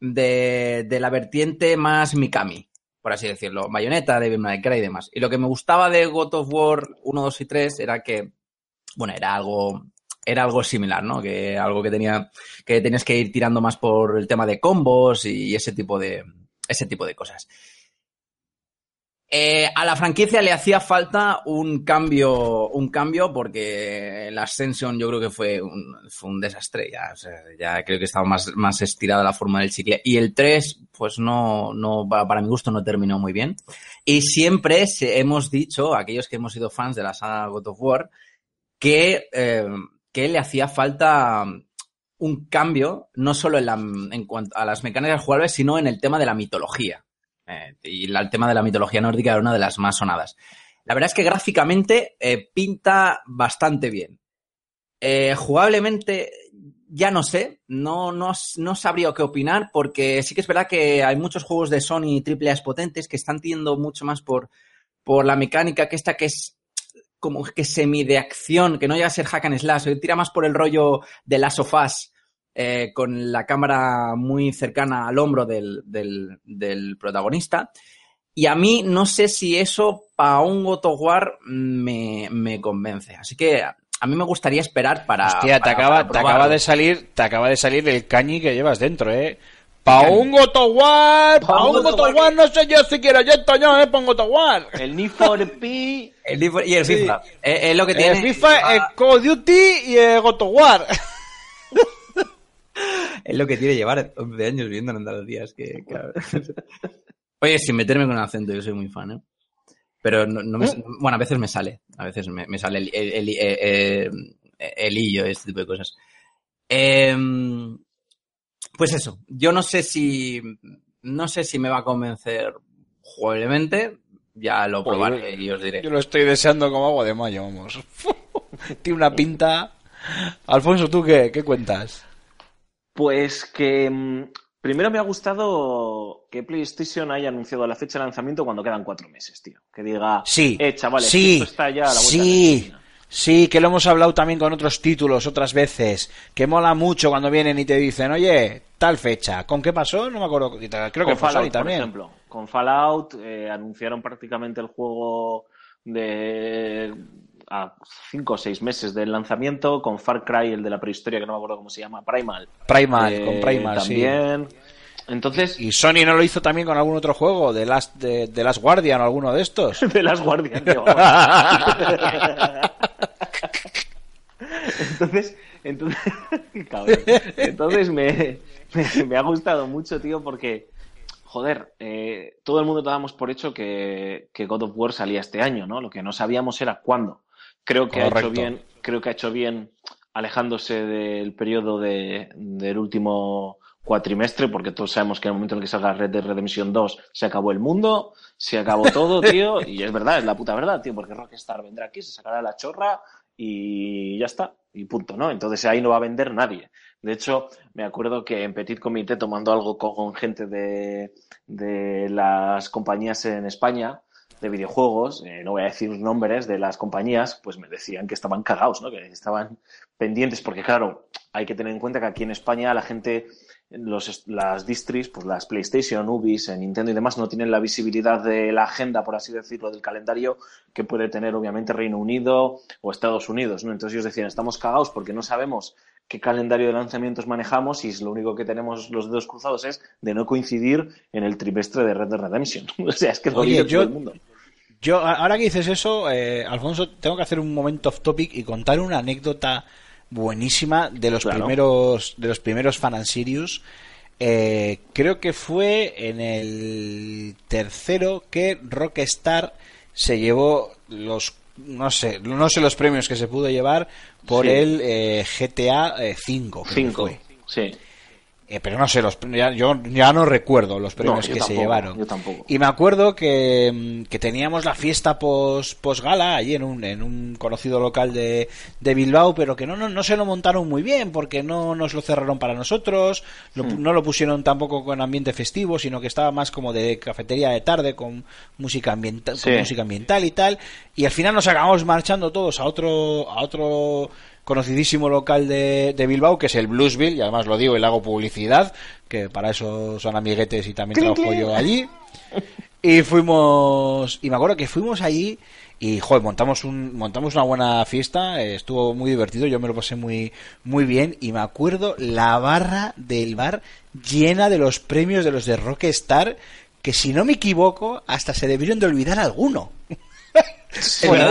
de, de la vertiente más Mikami, por así decirlo, Bayonetta, Devil May Cry y demás. Y lo que me gustaba de God of War 1, 2 y 3 era que, bueno, era algo, era algo similar, ¿no? Que algo que tenía, que tenías que ir tirando más por el tema de combos y ese tipo de, ese tipo de cosas. Eh, a la franquicia le hacía falta un cambio, un cambio porque la Ascension yo creo que fue un, desastre. Ya, creo que estaba más, más estirada la forma del chicle. Y el 3, pues no, no, para, para mi gusto no terminó muy bien. Y siempre hemos dicho, aquellos que hemos sido fans de la saga God of War, que, eh, que le hacía falta un cambio, no solo en, la, en cuanto a las mecánicas jugables, sino en el tema de la mitología. Eh, y el tema de la mitología nórdica era una de las más sonadas. La verdad es que gráficamente eh, pinta bastante bien. Eh, jugablemente, ya no sé, no, no, no sabría qué opinar, porque sí que es verdad que hay muchos juegos de Sony triple A potentes que están tiendo mucho más por, por la mecánica que esta que es como que semi de acción, que no llega a ser hack and slash, que tira más por el rollo de las sofás eh, con la cámara muy cercana al hombro del, del- del protagonista. Y a mí no sé si eso para un God of War me, me convence. Así que a mí me gustaría esperar para. Hostia, te acaba, para te acaba de salir, te acaba de salir el cañi que llevas dentro, eh. Pa un Gotowar, pa un Gotowar, no sé yo si quiero yo esto yo, eh, pa un Gotowar. El Need for Speed. El Need for- y el Sí. FIFA. Eh, Es, lo que tiene. El FIFA, el Call of Duty y el Gotowar. Es lo que tiene llevar 11 años viviendo en Andalucía. Es que, claro. Oye, sin meterme con acento, yo soy muy fan, ¿eh? Pero no, no me- bueno, a veces me sale. A veces me, me sale el, el, el, eh, eh, el hillo, este tipo de cosas. Em, pues eso, yo no sé si. No sé si me va a convencer jugablemente. Ya lo probaré y os diré. Yo lo estoy deseando como agua de mayo, vamos. Tiene una pinta. Alfonso, ¿tú qué, qué cuentas? Pues que mm, primero me ha gustado que PlayStation haya anunciado la fecha de lanzamiento cuando quedan cuatro meses, tío. Que diga, Sí, eh, chavales, sí, esto está ya a la vuelta de la sí, sí, que lo hemos hablado también con otros títulos otras veces, que mola mucho cuando vienen y te dicen, oye, tal fecha, ¿con qué pasó? No me acuerdo, creo que con fue Fallout, por también. ejemplo. Con Fallout eh, anunciaron prácticamente el juego de a cinco o seis meses del lanzamiento. Con Far Cry, el de la prehistoria, que no me acuerdo cómo se llama, Primal. Primal, eh, con Primal, sí. también. Entonces, ¿Y Sony no lo hizo también con algún otro juego? ¿De Last, de, de Last Guardian o alguno de estos? de las guardias, tío. entonces, entonces, cabrón. entonces me, me, me ha gustado mucho, tío, porque, joder, eh, todo el mundo dábamos por hecho que, que God of War salía este año, ¿no? Lo que no sabíamos era cuándo. Creo que ha hecho bien, creo que ha hecho bien alejándose del periodo de, del último cuatrimestre, porque todos sabemos que en el momento en el que salga Red Dead Redemption 2 se acabó el mundo, se acabó todo, tío, y es verdad, es la puta verdad, tío, porque Rockstar vendrá aquí, se sacará la chorra y ya está, y punto, ¿no? Entonces ahí no va a vender nadie. De hecho, me acuerdo que en Petit Comité, tomando algo con, con gente de, de las compañías en España, de videojuegos, eh, no voy a decir nombres de las compañías, pues me decían que estaban cagados, ¿no? Que estaban pendientes, porque claro, hay que tener en cuenta que aquí en España la gente, los, las distris, pues las PlayStation, Ubis, eh, Nintendo y demás, no tienen la visibilidad de la agenda, por así decirlo, del calendario que puede tener obviamente Reino Unido o Estados Unidos, ¿no? Entonces ellos decían, estamos cagados porque no sabemos qué calendario de lanzamientos manejamos y lo único que tenemos los dedos cruzados es de no coincidir en el trimestre de Red Dead Redemption. o sea, es que lo Oye, yo- todo el mundo. Yo, ahora que dices eso, eh, Alfonso, tengo que hacer un momento off topic y contar una anécdota buenísima de los Claro. primeros de los primeros Fan and Sirius. Eh, creo que fue en el tercero que Rockstar se llevó los no sé no sé los premios que se pudo llevar por Sí. el eh, GTA 5 Cinco. Sí. Eh, pero no sé, los, ya, yo ya no recuerdo los premios que se llevaron. yo tampoco. Y me acuerdo que, mm, que teníamos la fiesta pos, gala allí en un, en un conocido local de, de Bilbao, pero que no, no, no se lo montaron muy bien porque no nos lo cerraron para nosotros, lo Hmm. no lo pusieron tampoco con ambiente festivo, sino que estaba más como de cafetería de tarde con música ambiental, Sí. música ambiental y tal. Y al final nos acabamos marchando todos a otro, a otro conocidísimo local de, de Bilbao, que es el Bluesville, y además lo digo y le hago publicidad, que para eso son amiguetes y también trabajo yo allí. Y fuimos, y me acuerdo que fuimos allí y joder, montamos un, montamos una buena fiesta, estuvo muy divertido, yo me lo pasé muy, muy bien, y me acuerdo la barra del bar llena de los premios de los de Rockstar, que si no me equivoco, hasta se debieron de olvidar alguno.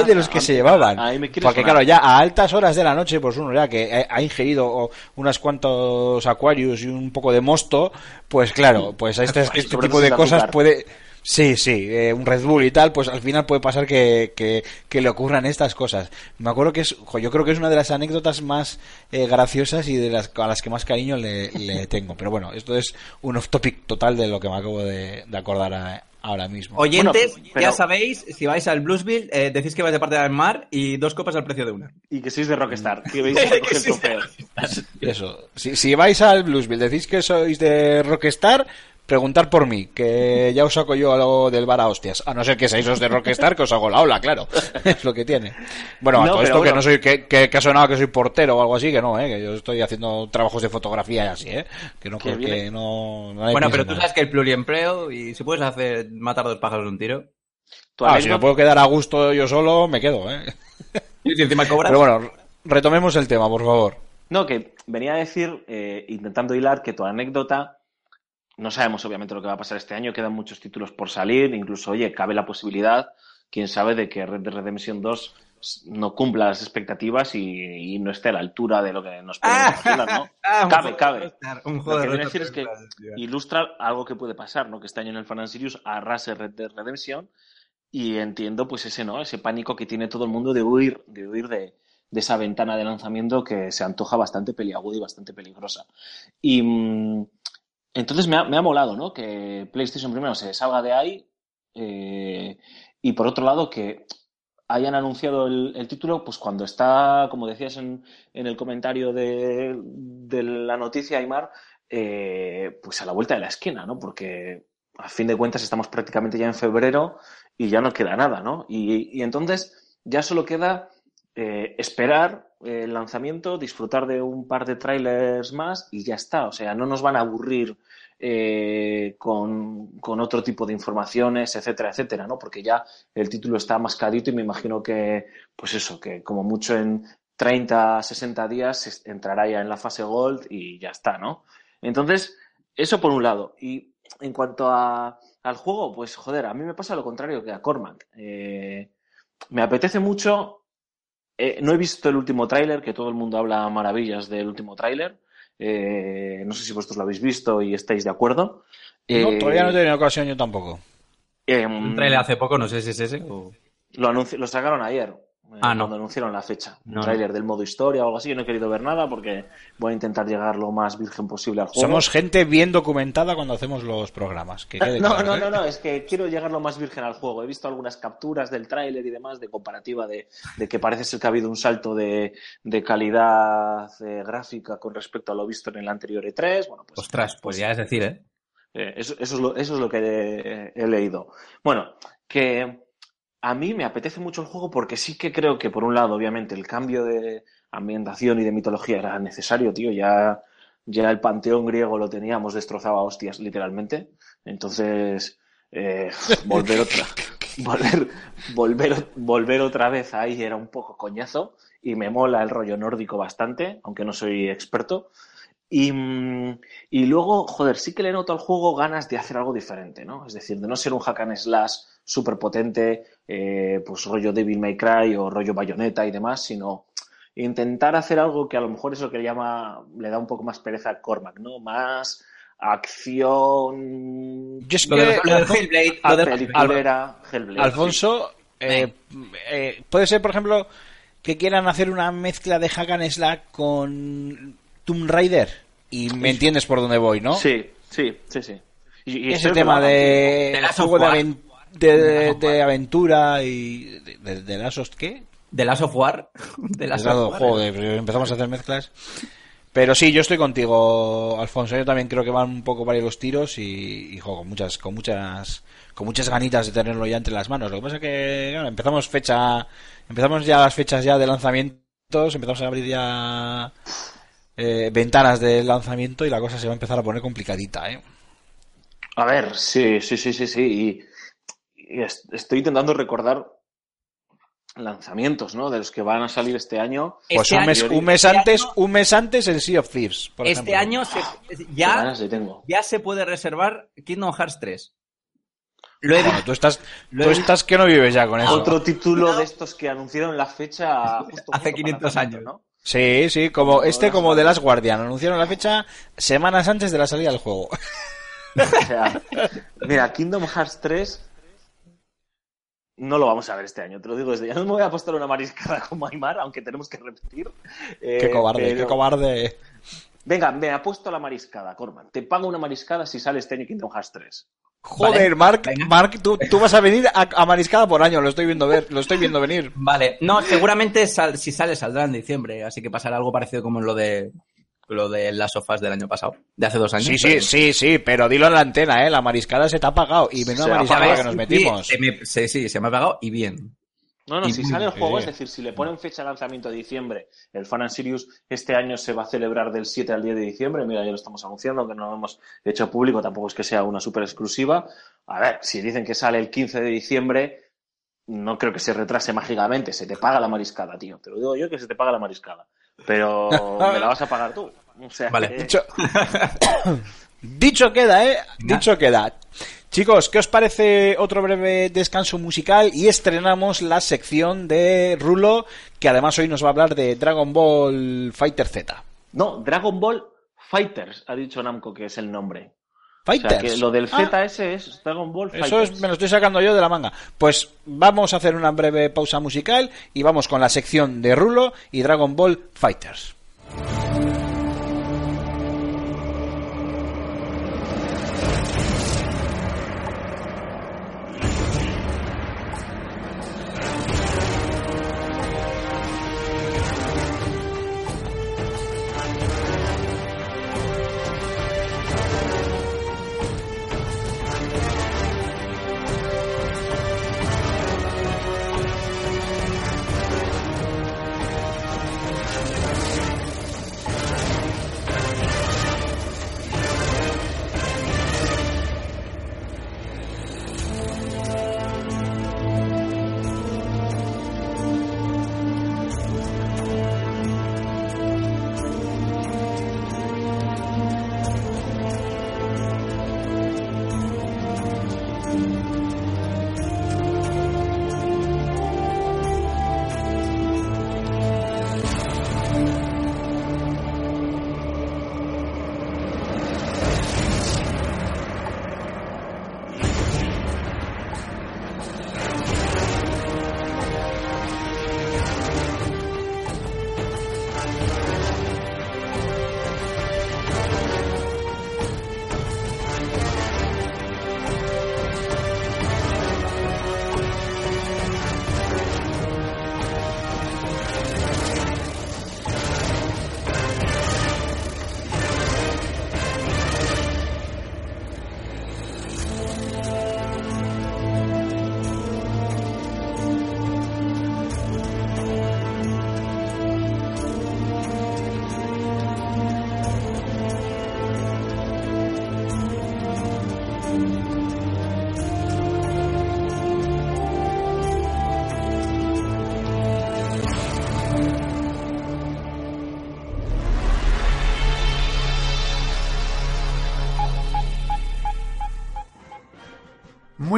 De los que A- se llevaban. Porque sonar. claro, ya a altas horas de la noche, pues uno ya que ha- ingerido unas cuantos Aquarius y un poco de mosto, pues claro, pues a este, este tipo de cosas puede... Sí, sí, eh, un Red Bull y tal, pues al final puede pasar que, que, que le ocurran estas cosas. Me acuerdo que es, yo creo que es una de las anécdotas más eh, graciosas y de las a las que más cariño le, le tengo. Pero bueno, esto es un off topic total de lo que me acabo de, de acordar a- ahora mismo. Oyentes, Bueno, pero- ya sabéis, si vais al Bluesville, eh, decís que vais de parte del mar y dos copas al precio de una. Y que sois de Rockstar, que a coger trofeos. Eso. Si, si vais al Bluesville, decís que sois de Rockstar, preguntar por mí, que ya os saco yo algo del bar a hostias. A no ser que seáis los de Rockstar, que os hago la ola, claro. es lo que tiene. Bueno, a No, todo esto que no soy, que, que, que ha sonado que soy portero o algo así, que no, eh, que yo estoy haciendo trabajos de fotografía y así, eh. Que no, Qué que, bien. no, nadie Bueno, pero tú nada. sabes que el pluriempleo y si puedes hacer matar dos pájaros de un tiro. Ah, si me puedo quedar a gusto yo solo, me quedo, eh. Y si encima cobras. Pero bueno, retomemos el tema, por favor. No, que venía a decir, eh, intentando hilar, que tu anécdota, no sabemos obviamente lo que va a pasar este año, quedan muchos títulos por salir, incluso, oye, cabe la posibilidad, quién sabe, de que Red Dead Redemption 2 no cumpla las expectativas y, y no esté a la altura de lo que nos podemos imaginar, ¿no? Ah, cabe, cabe. Un Lo que quiero decir es que ilustra algo que puede pasar, ¿no? Que este año en el Fan and Serious arrase Red Dead Redemption y entiendo pues ese, ¿no? Ese pánico que tiene todo el mundo de huir, de huir de, de esa ventana de lanzamiento que se antoja bastante peliaguda y bastante peligrosa. Y mm, entonces me ha, me ha molado, ¿no? Que PlayStation primero se salga de ahí eh, y por otro lado que hayan anunciado el, título, pues cuando está, como decías en, en el comentario de, de la noticia, Aymar, eh, pues a la vuelta de la esquina, ¿no? Porque a fin de cuentas estamos prácticamente ya en febrero y ya no queda nada, ¿no? Y entonces ya solo queda eh, esperar el lanzamiento, disfrutar de un par de trailers más y ya está. O sea, no nos van a aburrir eh, con, con otro tipo de informaciones, etcétera, etcétera, ¿no? Porque ya el título está mascadito y me imagino que, pues eso, que como mucho en 30, 60 días entrará ya en la fase Gold y ya está, ¿no? Entonces, eso por un lado. Y en cuanto a, al juego, pues joder, a mí me pasa lo contrario que a Cormac. Eh, me apetece mucho. Eh, no he visto el último tráiler, que todo el mundo habla maravillas del último tráiler. Eh, no sé si vosotros lo habéis visto y estáis de acuerdo. No, Eh, todavía no he tenido ocasión yo tampoco. eh, Un trailer hace poco, no sé si es ese o... Lo, anunci- lo sacaron ayer, Ah, no. cuando anunciaron la fecha. Un No, del modo historia o algo así. Yo no he querido ver nada porque voy a intentar llegar lo más virgen posible al juego. Somos gente bien documentada cuando hacemos los programas. Que quede No, claro, no, ¿eh? no, no, es que quiero llegar lo más virgen al juego. He visto algunas capturas del tráiler y demás de comparativa de, de que parece ser que ha habido un salto de, de calidad eh, gráfica con respecto a lo visto en el anterior E3. Bueno, pues, Ostras, pues ya es decir, ¿eh? eh, eso, eso es lo, eso es lo que he, he leído. Bueno, que a mí me apetece mucho el juego porque sí que creo que, por un lado, obviamente, el cambio de ambientación y de mitología era necesario, tío. Ya, ya el panteón griego lo teníamos destrozado a hostias, literalmente. Entonces, eh, volver otra, volver, volver, volver otra vez ahí era un poco coñazo y me mola el rollo nórdico bastante, aunque no soy experto. Y, mm, y luego, joder, sí que le noto al juego ganas de hacer algo diferente, ¿no? Es decir, de no ser un hack and slash súper potente, eh, pues rollo Devil May Cry o rollo Bayonetta y demás, sino intentar hacer algo que a lo mejor es lo que le llama, le da un poco más pereza a Cormac, ¿no? Más acción. Yo es Lo de, que, lo de Hellblade, lo de- Hellblade. Alfonso, eh, eh, puede ser, por ejemplo, que quieran hacer una mezcla de Hack and Slack con Tomb Raider. Y me entiendes por dónde voy, ¿no? Sí, sí, sí, sí. Y- y Ese tema de De juego de, War. De, de- de aventura y de, de, de Last of- ¿qué? de Last of War. De Last Claro, of War. joder, pero empezamos a hacer mezclas. Pero sí, yo estoy contigo, Alfonso. Yo también creo que van un poco varios los tiros y, y jo, con muchas, con muchas, con muchas ganitas de tenerlo ya entre las manos. Lo que pasa es que claro, empezamos fecha, empezamos ya las fechas ya de lanzamientos, empezamos a abrir ya eh, ventanas de lanzamiento y la cosa se va a empezar a poner complicadita, ¿eh? A ver, sí, sí, sí, sí, sí. Y, y es- estoy intentando recordar lanzamientos, ¿no? De los que van a salir este año. Pues Este un mes, año- un mes este antes, año- un mes antes el Sea of Thieves, por Este ejemplo. año se- ya, tengo. se puede reservar Kingdom Hearts 3. Lo he Bueno, tú estás, Lo tú he- estás que no vives ya con eso. Otro título de estos que anunciaron la fecha justo Hace justo 500 para años. ¿no? Sí, sí, como este como de. Last Guardian. Anunciaron la fecha semanas antes de la salida del juego. O sea, mira, Kingdom Hearts 3 no lo vamos a ver este año, te lo digo desde ya. No me voy a apostar una mariscada como Aymar, aunque tenemos que repetir. Eh, qué cobarde, pero- qué cobarde. Venga, me apuesto a la mariscada, Corman. Te pago una mariscada si sale este año Kingdom Hearts 3. Joder, Vale, Mark. Mark, tú, tú vas a venir a, a mariscada por año, lo estoy viendo ver, lo estoy viendo venir. Vale, no, seguramente sal- si sale saldrá en diciembre, así que pasará algo parecido como en lo de lo de las sofás del año pasado, de hace dos años. Sí, sí, pero- sí, sí, pero dilo en la antena, ¿eh? La mariscada se te ha pagado. Y menuda mariscada que nos metimos. sí, sí, se me ha pagado y bien. No, no, Y si sale el juego, bien. es decir, si le ponen fecha de lanzamiento de diciembre, el Fan and Sirius este año se va a celebrar del 7 al 10 de diciembre, mira, ya lo estamos anunciando, que no lo hemos hecho público, tampoco es que sea una super exclusiva. A ver, si dicen que sale el 15 de diciembre, no creo que se retrase mágicamente, se te paga la mariscada, tío, te lo digo yo que se te paga la mariscada, pero me la vas a pagar tú. O sea, Vale. que- Dicho... Dicho queda, ¿eh? Dicho queda. Chicos, ¿qué os parece otro breve descanso musical? Y estrenamos la sección de Rulo, que además hoy nos va a hablar de Dragon Ball Fighter Z. No, Dragon Ball Fighters, ha dicho Namco que es el nombre. O sea, Fighters. que lo del Ah, ZS es Dragon Ball Fighters. Eso es, me lo estoy sacando yo de la manga. Pues vamos a hacer una breve pausa musical y vamos con la sección de Rulo y Dragon Ball Fighters.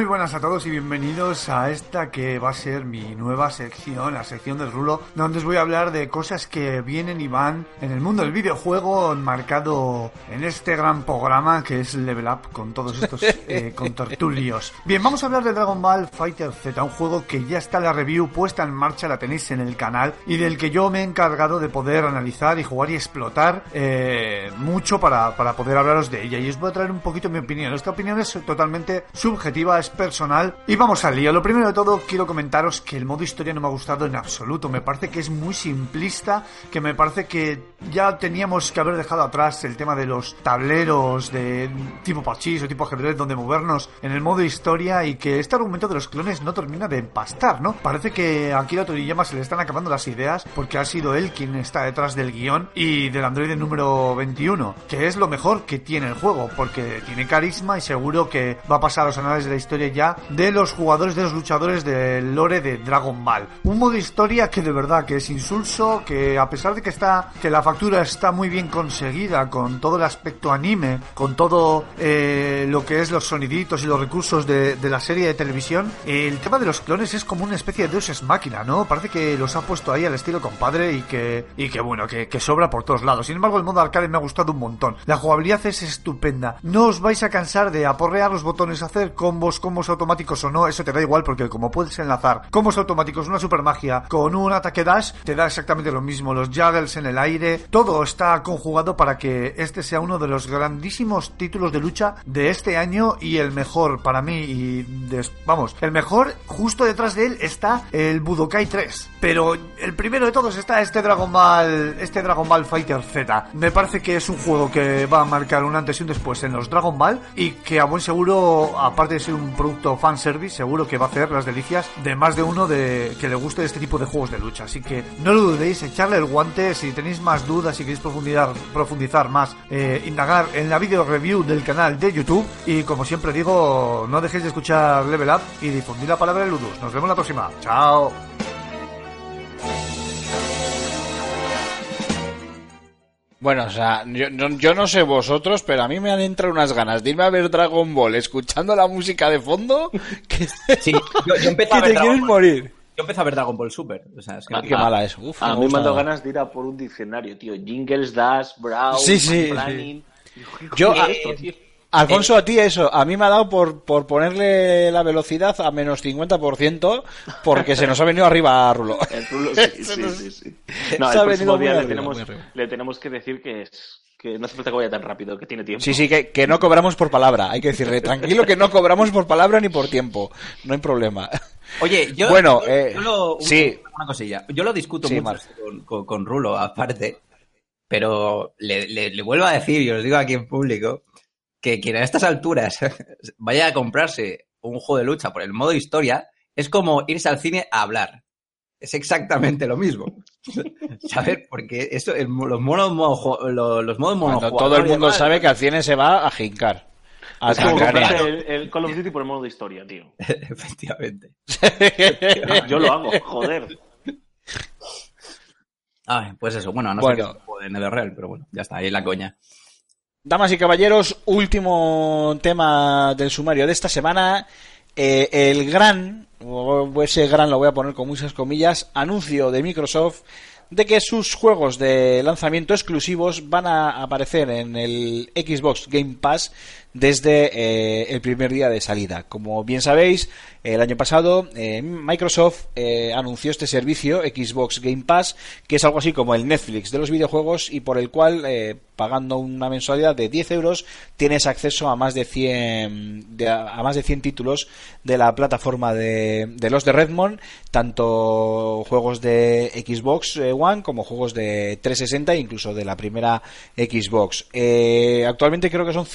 Muy buenas a todos y bienvenidos a esta que va a ser mi nueva sección, la sección del rulo, donde os voy a hablar de cosas que vienen y van en el mundo del videojuego, enmarcado en este gran programa que es Level Up con todos estos eh, contertulios. Bien, vamos a hablar de Dragon Ball Fighter Z, un juego que ya está la review puesta en marcha, la tenéis en el canal y del que yo me he encargado de poder analizar y jugar y explotar eh, mucho para, para poder hablaros de ella. Y os voy a traer un poquito mi opinión. Esta opinión es totalmente subjetiva, es personal. Y vamos al lío. Lo primero de todo, quiero comentaros que el modo historia no me ha gustado en absoluto. Me parece que es muy simplista, que me parece que ya teníamos que haber dejado atrás el tema de los tableros de tipo parchís o tipo ajedrez donde movernos en el modo historia y que este argumento de los clones no termina de empastar, ¿no? Parece que a Akira Toriyama se le están acabando las ideas porque ha sido él quien está detrás del guion y del androide número 21, que es lo mejor que tiene el juego, porque tiene carisma y seguro que va a pasar a los anales de la historia ya de los jugadores, de los luchadores del lore de Dragon Ball. Un modo historia que de verdad que es insulso, que a pesar de que está, que la factura está muy bien conseguida con todo el aspecto anime, con todo eh, lo que es los soniditos y los recursos de, la serie de televisión, el tema de los clones es como una especie de Deus Ex Máquina, ¿no? Parece que los ha puesto ahí al estilo compadre y que, y que bueno, que, que sobra por todos lados. Sin embargo, el modo arcade me ha gustado un montón. La jugabilidad es estupenda. No os vais a cansar de aporrear los botones, hacer combos, combos automáticos o no, eso te da igual porque como puedes enlazar combos automáticos, una super magia con un ataque dash, te da exactamente lo mismo. Los juggles en el aire, todo está conjugado para que este sea uno de los grandísimos títulos de lucha de este año y el mejor para mí. Y vamos, el mejor, justo detrás de él está el Budokai 3. Pero el primero de todos está este Dragon Ball, este Dragon Ball Fighter Z. Me parece que es un juego que va a marcar un antes y un después en los Dragon Ball y que a buen seguro, aparte de ser un producto fanservice, seguro que va a hacer las delicias de más de uno de que le guste este tipo de juegos de lucha. Así que no lo dudéis, echarle el guante si tenéis más dudas, si queréis profundizar, profundizar más, eh, indagar en la video review del canal de YouTube. Y como siempre digo, no dejéis de escuchar Level Up y difundir la palabra de Ludus. Nos vemos la próxima. Chao. Bueno, o sea, yo, yo, yo no sé vosotros, pero a mí me han entrado unas ganas de irme a ver Dragon Ball escuchando la música de fondo que, Sí, yo, yo empecé que a ver te Dragon quieres Ball. morir. Yo empecé a ver Dragon Ball Super. O sea, es que Qué mala es. Uf, A mí me han dado ganas de ir a por un diccionario, tío. Jingles, Dash, Brown, Sí, sí, planning. Yo, ¿Qué a- es esto, Alfonso, a ti eso, a mí me ha dado por, por ponerle la velocidad a menos 50% porque se nos ha venido arriba a Rulo. El Rulo, sí, sí, sí, sí. No, Se ha el venido próximo día le tenemos, le tenemos que decir que es que no hace falta que vaya tan rápido, que tiene tiempo. Sí, sí, que, que no cobramos por palabra. Hay que decirle, tranquilo que no cobramos por palabra ni por tiempo. No hay problema. Oye, yo, Bueno, yo- eh, yo lo- un- sí. una cosilla. Yo lo discuto Sí, mucho con, con- con Rulo, aparte, pero le, le- le vuelvo a decir, y os digo aquí en público, que quien a estas alturas vaya a comprarse un juego de lucha por el modo historia es como irse al cine a hablar. Es exactamente lo mismo. ¿Sabes? Porque eso, el- los modos monojo- los, los modos Cuando monojugador todo el mundo sabe que al cine se va a jincar. A Es como el, el Call of Duty por el modo de historia, tío. Efectivamente. Yo lo hago, joder. Ay, pues eso, bueno, no Bueno. sé qué es un juego de NetherRealm, pero bueno, ya está, ahí la coña. Damas y caballeros, último tema del sumario de esta semana. Eh, el gran, o ese gran lo voy a poner con muchas comillas, anuncio de Microsoft de que sus juegos de lanzamiento exclusivos van a aparecer en el Xbox Game Pass desde eh, el primer día de salida. Como bien sabéis, el año pasado eh, Microsoft eh, anunció este servicio Xbox Game Pass, que es algo así como el Netflix de los videojuegos y por el cual, pagando una mensualidad de 10 euros, tienes acceso a más de 100, de- a más de 100 títulos de la plataforma de, de los de Redmond, tanto juegos de Xbox One como juegos de 360 e incluso de la primera Xbox. Actualmente creo que son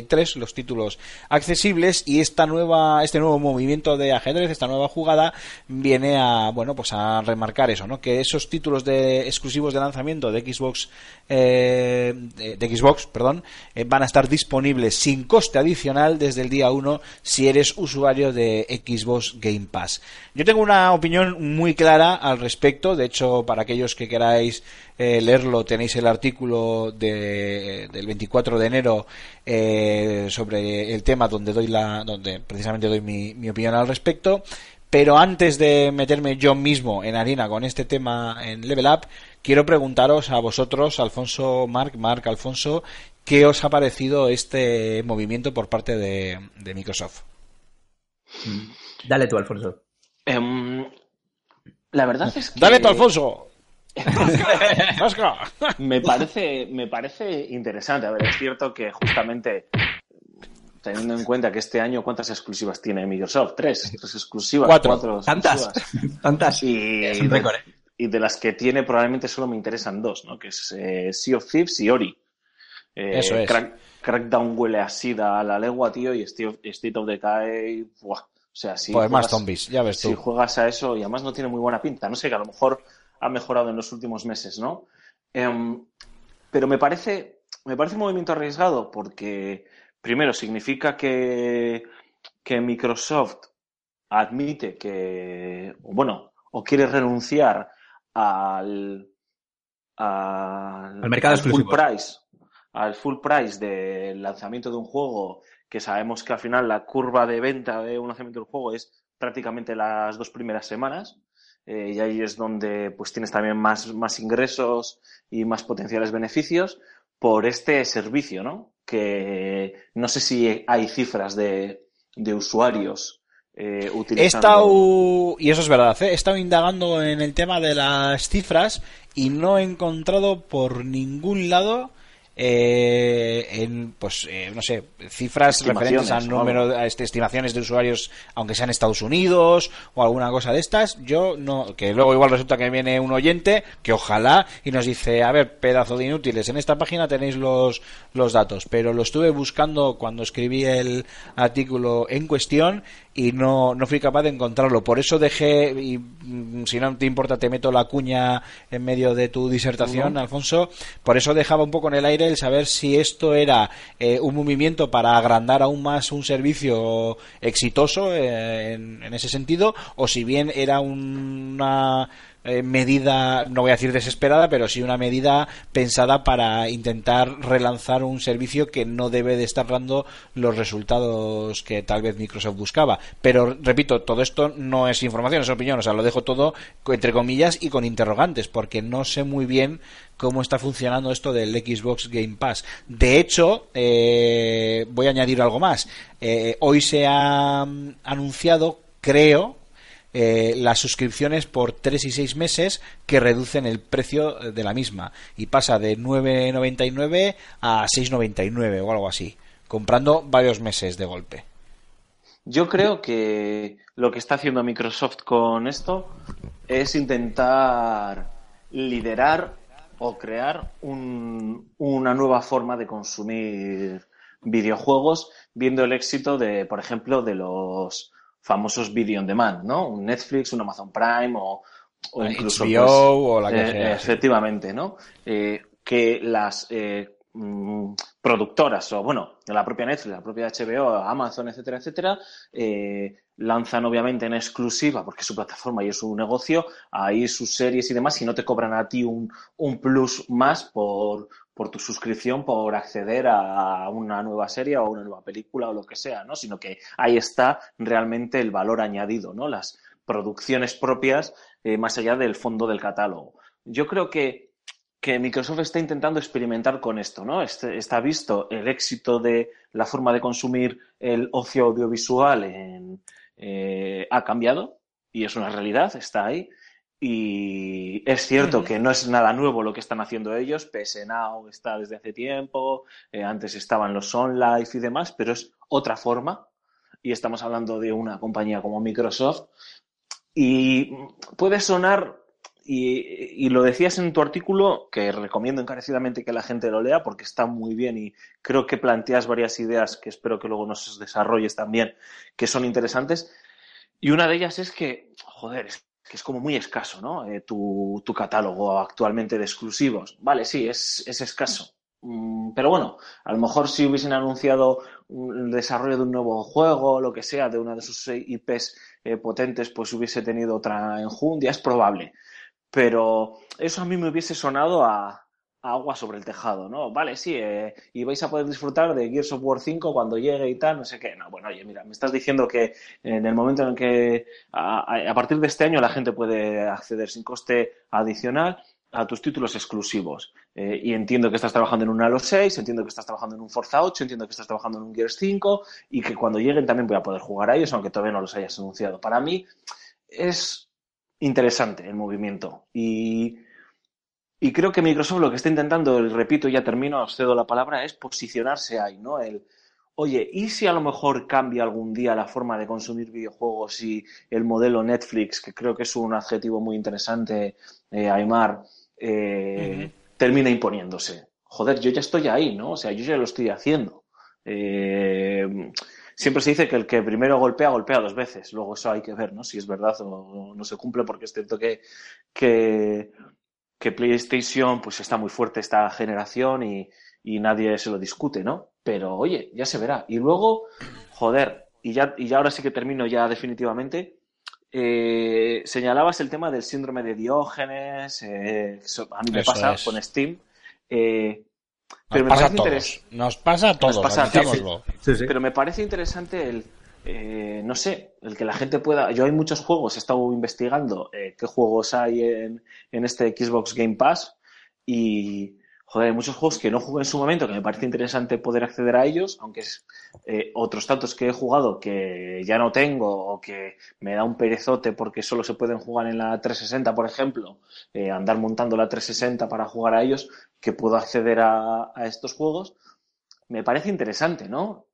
163 los títulos accesibles y esta nueva, este nuevo movimiento de ajedrez, esta nueva jugada viene a, bueno, pues a remarcar eso, ¿no? Que esos títulos de exclusivos de lanzamiento de Xbox, eh, de, de Xbox, perdón, eh, van a estar disponibles sin coste adicional desde el día 1 si eres usuario de Xbox Game Pass. Yo tengo una opinión muy clara al respecto, de hecho, para aquellos que queráis eh, leerlo, tenéis el artículo de- del 24 de enero eh, sobre el tema donde doy la, donde precisamente doy mi, mi opinión al respecto. Pero antes de meterme yo mismo en harina con este tema en Level Up, quiero preguntaros a vosotros, Alfonso, Marc, Marc, Alfonso, ¿qué os ha parecido este movimiento por parte de, de Microsoft? Dale tú, Alfonso. Em, la verdad es que... ¡Dale tú, Alfonso! Me parece, me parece interesante. A ver, es cierto que justamente teniendo en cuenta que este año cuántas exclusivas tiene Microsoft, tres, tres exclusivas, Cuatro. cuatro Tantas, exclusivas. tantas. Y, Es un récord, ¿eh? y de las que tiene probablemente solo me interesan dos, ¿no? Que es eh, Sea of Thieves y Ori. Eh, Eso es. Crack- Crackdown huele a sida a la legua, tío, y State of, State of Decay, buah. O sea, si Pues más zombies, ya ves si tú. juegas a eso y además no tiene muy buena pinta. No sé, que a lo mejor ha mejorado en los últimos meses, ¿no? Em, pero me parece, me parece un movimiento arriesgado porque, primero, significa que, que Microsoft admite que, bueno, o quiere renunciar al, al, Al mercado al full price, al full price del lanzamiento de un juego que sabemos que al final la curva de venta de un lanzamiento del juego es prácticamente las dos primeras semanas. Eh, y ahí es donde pues tienes también más, más ingresos y más potenciales beneficios por este servicio, ¿no? Que no sé si hay cifras de, de usuarios eh, He utilizando. estado, y eso es verdad, ¿eh? he estado indagando en el tema de las cifras y no he encontrado por ningún lado eh, en, pues, eh, no sé, cifras referentes al número, a este, estimaciones de usuarios, aunque sea en Estados Unidos o alguna cosa de estas. Yo no, que luego igual resulta que viene un oyente que ojalá y nos dice, a ver, pedazo de inútiles, en esta página tenéis los, los datos, pero lo estuve buscando cuando escribí el artículo en cuestión y no, no fui capaz de encontrarlo. Por eso dejé, y mm, si no te importa, te meto la cuña en medio de tu disertación, Alfonso. Por eso dejaba un poco en el aire saber si esto era eh, un movimiento para agrandar aún más un servicio exitoso eh, en ese sentido, o si bien era una eh, medida, no voy a decir desesperada, pero sí una medida pensada para intentar relanzar un servicio que no debe de estar dando los resultados que tal vez Microsoft buscaba. Pero repito, todo esto no es información, es opinión, o sea, lo dejo todo entre comillas y con interrogantes, porque no sé muy bien cómo está funcionando esto del Xbox Game Pass. De hecho, eh, voy a añadir algo más. Eh, hoy se ha mm, anunciado, creo, eh, las suscripciones por 3 y 6 meses que reducen el precio de la misma y pasa de 9.99 a 6.99 o algo así, comprando varios meses de golpe. Yo creo que lo que está haciendo Microsoft con esto es intentar liderar o crear un- una nueva forma de consumir videojuegos, viendo el éxito de, por ejemplo, de los famosos video on demand, ¿no? Un Netflix, un Amazon Prime o, o incluso HBO pues, o la que eh, sea, efectivamente, ¿no? Eh, que las eh, mm, productoras o bueno, la propia Netflix, la propia HBO, Amazon, etcétera, etcétera, lanzan obviamente en exclusiva porque es su plataforma y es su negocio ahí sus series y demás y no te cobran a ti un, un plus más por, por tu suscripción por acceder a una nueva serie o una nueva película o lo que sea, ¿no? Sino que ahí está realmente el valor añadido, ¿no? Las producciones propias eh, más allá del fondo del catálogo. Yo creo que que Microsoft está intentando experimentar con esto, ¿no? Este- está visto el éxito de la forma de consumir el ocio audiovisual en, eh, ha cambiado y es una realidad, está ahí. Y es cierto que no es nada nuevo lo que están haciendo ellos. PS Now está desde hace tiempo, eh, antes estaban los On Life y demás, pero es otra forma. Y estamos hablando de una compañía como Microsoft. Y puede sonar y, y lo decías en tu artículo, que recomiendo encarecidamente que la gente lo lea porque está muy bien y creo que planteas varias ideas que espero que luego nos desarrolles también, que son interesantes. Y una de ellas es que, joder, es que es como muy escaso, ¿no? Eh, tu, tu catálogo actualmente de exclusivos. Vale, sí, es, es escaso. Mm, Pero bueno, a lo mejor si hubiesen anunciado un- el desarrollo de un nuevo juego lo que sea, de una de sus IPs eh, potentes, pues hubiese tenido otra enjundia, es probable pero eso a mí me hubiese sonado a agua sobre el tejado, ¿no? Vale, sí, eh, y vais a poder disfrutar de Gears of War 5 cuando llegue y tal, no sé qué. No, bueno, oye, mira, me estás diciendo que en el momento en que a, a- a partir de este año la gente puede acceder sin coste adicional a tus títulos exclusivos. Eh, y entiendo que estás trabajando en un Halo 6, entiendo que estás trabajando en un Forza 8, entiendo que estás trabajando en un Gears 5 y que cuando lleguen también voy a poder jugar a ellos, aunque todavía no los hayas anunciado. Para mí es interesante el movimiento. Y, y creo que Microsoft lo que está intentando, y repito, ya termino, os cedo la palabra, es posicionarse ahí, ¿no? El, oye, ¿y si a lo mejor cambia algún día la forma de consumir videojuegos y el modelo Netflix, que creo que es un adjetivo muy interesante, eh, Aymar, eh, termina imponiéndose? Joder, yo ya estoy ahí, ¿no? O sea, yo ya lo estoy haciendo. Eh, siempre se dice que el que primero golpea, golpea dos veces. Luego eso hay que ver, ¿no? Si es verdad o no se cumple, porque es cierto que, que, que PlayStation pues está muy fuerte esta generación y, y nadie se lo discute, ¿no? Pero oye, ya se verá. Y luego, joder, y ya, y ya ahora sí que termino ya definitivamente. eh, señalabas el tema del síndrome de Diógenes, eh, a mí me Eso pasa es. con Steam. eh, Nos pero me pasa a parece todos. Nos pasa a todos. pasa a todos. admitámoslo. Sí, sí. pero me parece interesante el, eh, no sé, el que la gente pueda. Yo hay muchos juegos, he estado investigando eh, qué juegos hay en, en este Xbox Game Pass y, joder, hay muchos juegos que no jugué en su momento, que me parece interesante poder acceder a ellos, aunque es eh, otros tantos que he jugado que ya no tengo o que me da un perezote porque solo se pueden jugar en la 360, por ejemplo, eh, andar montando la 360 para jugar a ellos, que puedo acceder a, a estos juegos, me parece interesante, ¿no?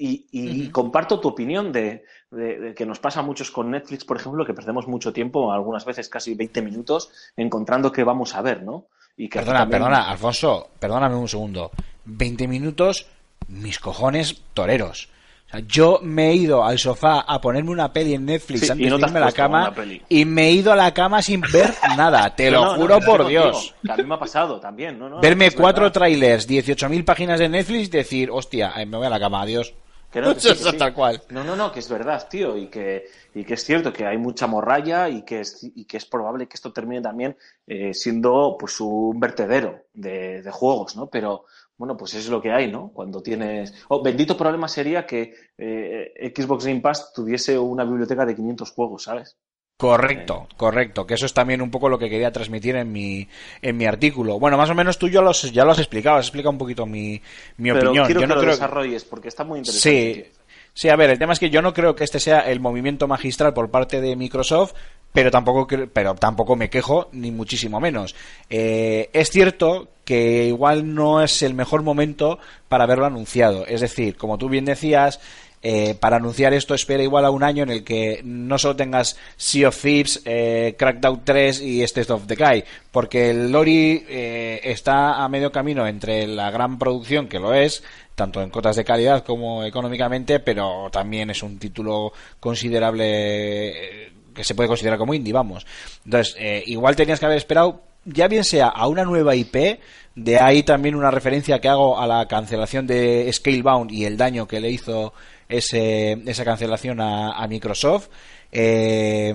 Y, y Ujú. comparto tu opinión de, de- de que nos pasa a muchos con Netflix, por ejemplo, que perdemos mucho tiempo, algunas veces casi 20 minutos, encontrando qué vamos a ver, ¿no? Y que Perdona, también- perdona, Alfonso, perdóname un segundo. 20 minutos, mis cojones toreros. O sea, yo me he ido al sofá a ponerme una peli en Netflix Sí, antes no de irme a la cama y me he ido a la cama sin ver nada, te lo No, no, no, juro por contigo, Dios. que a mí me ha pasado también, Verme cuatro trailers, 18.000 páginas de Netflix y decir, hostia, eh, me voy a la cama, adiós. Que no, que sí, que Eso sí. tal cual. No, no, no, que es verdad, tío, y que, y que es cierto que hay mucha morralla y que es, y que es probable que esto termine también eh, siendo pues un vertedero de, de juegos, ¿no? Pero bueno, pues es lo que hay, ¿no? Cuando tienes... Oh, bendito problema sería que eh, Xbox Game Pass tuviese una biblioteca de 500 juegos, ¿sabes? Correcto, correcto, que eso es también un poco lo que quería transmitir en mi, en mi artículo. Bueno, más o menos tú ya lo has, ya lo has explicado, has explicado un poquito mi, mi Pero opinión. quiero Yo que no lo creo desarrolles porque está muy interesante. Sí, sí, a ver, el tema es que yo no creo que este sea el movimiento magistral por parte de Microsoft, pero tampoco, pero tampoco me quejo, ni muchísimo menos. Eh, es cierto que igual no es el mejor momento para haberlo anunciado. Es decir, como tú bien decías, eh, para anunciar esto espera igual a un año en el que no solo tengas Sea of Thieves, eh, Crackdown 3 y State of Decay, porque el Lori eh, está a medio camino entre la gran producción que lo es, tanto en cotas de calidad como económicamente, pero también es un título considerable eh, que se puede considerar como indie, vamos. Entonces, eh, igual tenías que haber esperado, ya bien sea a una nueva IP, de ahí también una referencia que hago a la cancelación de Scalebound y el daño que le hizo ese, esa cancelación a, Microsoft. Eh,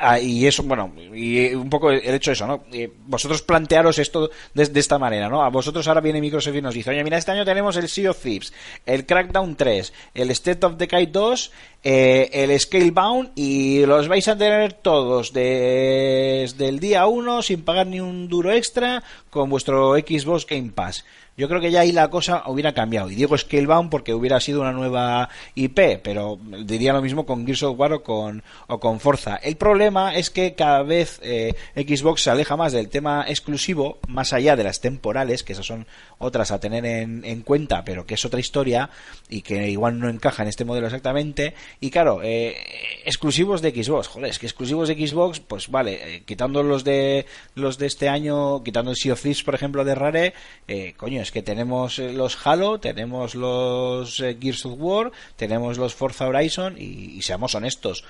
Ah, y eso, bueno, y un poco el hecho de eso, ¿no? Eh, vosotros plantearos esto de, esta manera, ¿no? A vosotros ahora viene Microsoft y nos dice, oye, mira, este año tenemos el Sea of Thieves, el Crackdown 3, el State of Decay 2, eh, el Scalebound y los vais a tener todos de- desde el día 1 sin pagar ni un duro extra con vuestro Xbox Game Pass. Yo creo que ya ahí la cosa hubiera cambiado. Y digo Scalebound porque hubiera sido una nueva IP, pero diría lo mismo con Gears of War o con, o con Forza. El problema es que cada vez eh, Xbox se aleja más del tema exclusivo, más allá de las temporales, que esas son otras a tener en, en cuenta, pero que es otra historia y que igual no encaja en este modelo exactamente. Y claro, eh, exclusivos de Xbox, joder, es que exclusivos de Xbox, pues vale, eh, quitando los de los de este año, quitando el Sea of Thieves, por ejemplo, de Rare, eh, coño, es que tenemos eh, los Halo, tenemos los eh, Gears of War, tenemos los Forza Horizon y seamos honestos,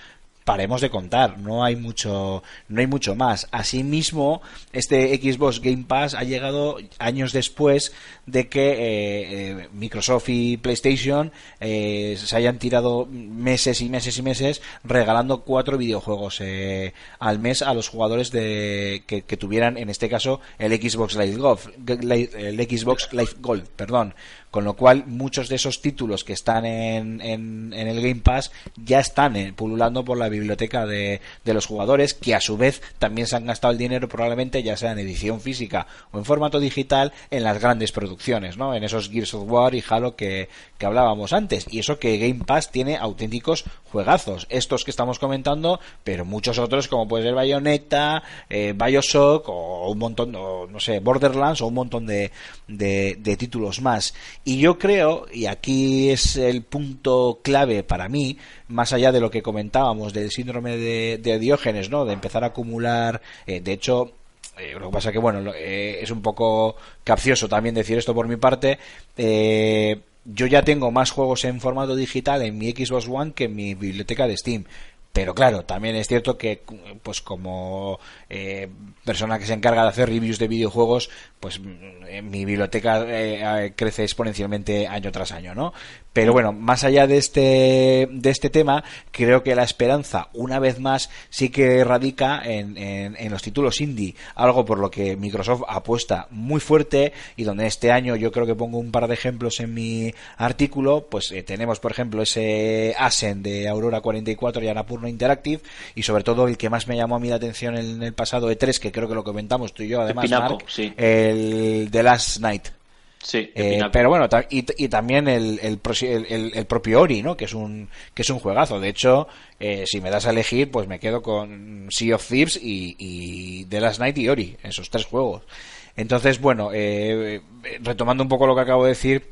paremos de contar, no hay mucho, no hay mucho más. Asimismo, este Xbox Game Pass ha llegado años después de que eh, eh, Microsoft y PlayStation eh, se hayan tirado meses y meses y meses regalando cuatro videojuegos eh, al mes a los jugadores de que, tuvieran, en este caso, el Xbox Live Gold, el Xbox Live Gold, perdón. Con lo cual, muchos de esos títulos que están en, en, en el Game Pass ya están eh, pululando por la biblioteca de, de los jugadores, que a su vez también se han gastado el dinero probablemente ya sea en edición física o en formato digital en las grandes producciones, ¿no? En esos Gears of War y Halo que, que hablábamos antes. Y eso que Game Pass tiene auténticos juegazos. Estos que estamos comentando, pero muchos otros como puede ser Bayonetta, eh, Bioshock o un montón, o, no sé, Borderlands o un montón de, de, de títulos más. Y yo creo, y aquí es el punto clave para mí, más allá de lo que comentábamos síndrome de, Diógenes, ¿no? De empezar a acumular, eh, de hecho, eh, lo que pasa que, bueno, eh, es un poco capcioso también decir esto por mi parte. Yo ya tengo más juegos en formato digital en mi Xbox One que en mi biblioteca de Steam. Pero claro, también es cierto que, pues como eh, persona que se encarga de hacer reviews de videojuegos, pues mm, en mi biblioteca eh, eh, crece exponencialmente año tras año, ¿no? Pero bueno, más allá de este, de este tema, creo que la esperanza, una vez más, sí que radica en, en, los títulos indie, algo por lo que Microsoft apuesta muy fuerte y donde este año yo creo que pongo un par de ejemplos en mi artículo, pues eh, tenemos por ejemplo ese Asen de Aurora 44 y Nintendo Interactive y sobre todo el que más me llamó a mí la atención en el pasado E3, que creo que lo comentamos tú y yo además, Pinaco, Mark, sí. el The Last Night. Sí, Eh, pero bueno, y, y también el, el, el- el- el propio Ori, ¿no? Que es un, que es un juegazo. De hecho, eh, si me das a elegir, pues me quedo con Sea of Thieves y, y The Last Night y Ori, esos tres juegos. Entonces, bueno, eh, retomando un poco lo que acabo de decir,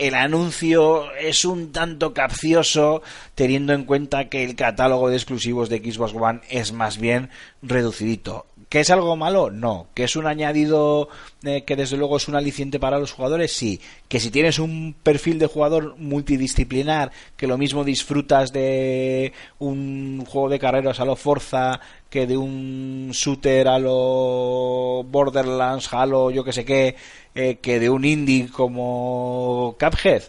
el anuncio es un tanto capcioso teniendo en cuenta que el catálogo de exclusivos de Xbox One es más bien reducidito. ¿Que es algo malo? No. ¿Que es un añadido eh, que desde luego es un aliciente para los jugadores? Sí. ¿Que si tienes un perfil de jugador multidisciplinar, que lo mismo disfrutas de un juego de carreras a lo Forza que de un shooter a lo Borderlands, Halo, yo que sé qué, eh, que de un indie como Cuphead?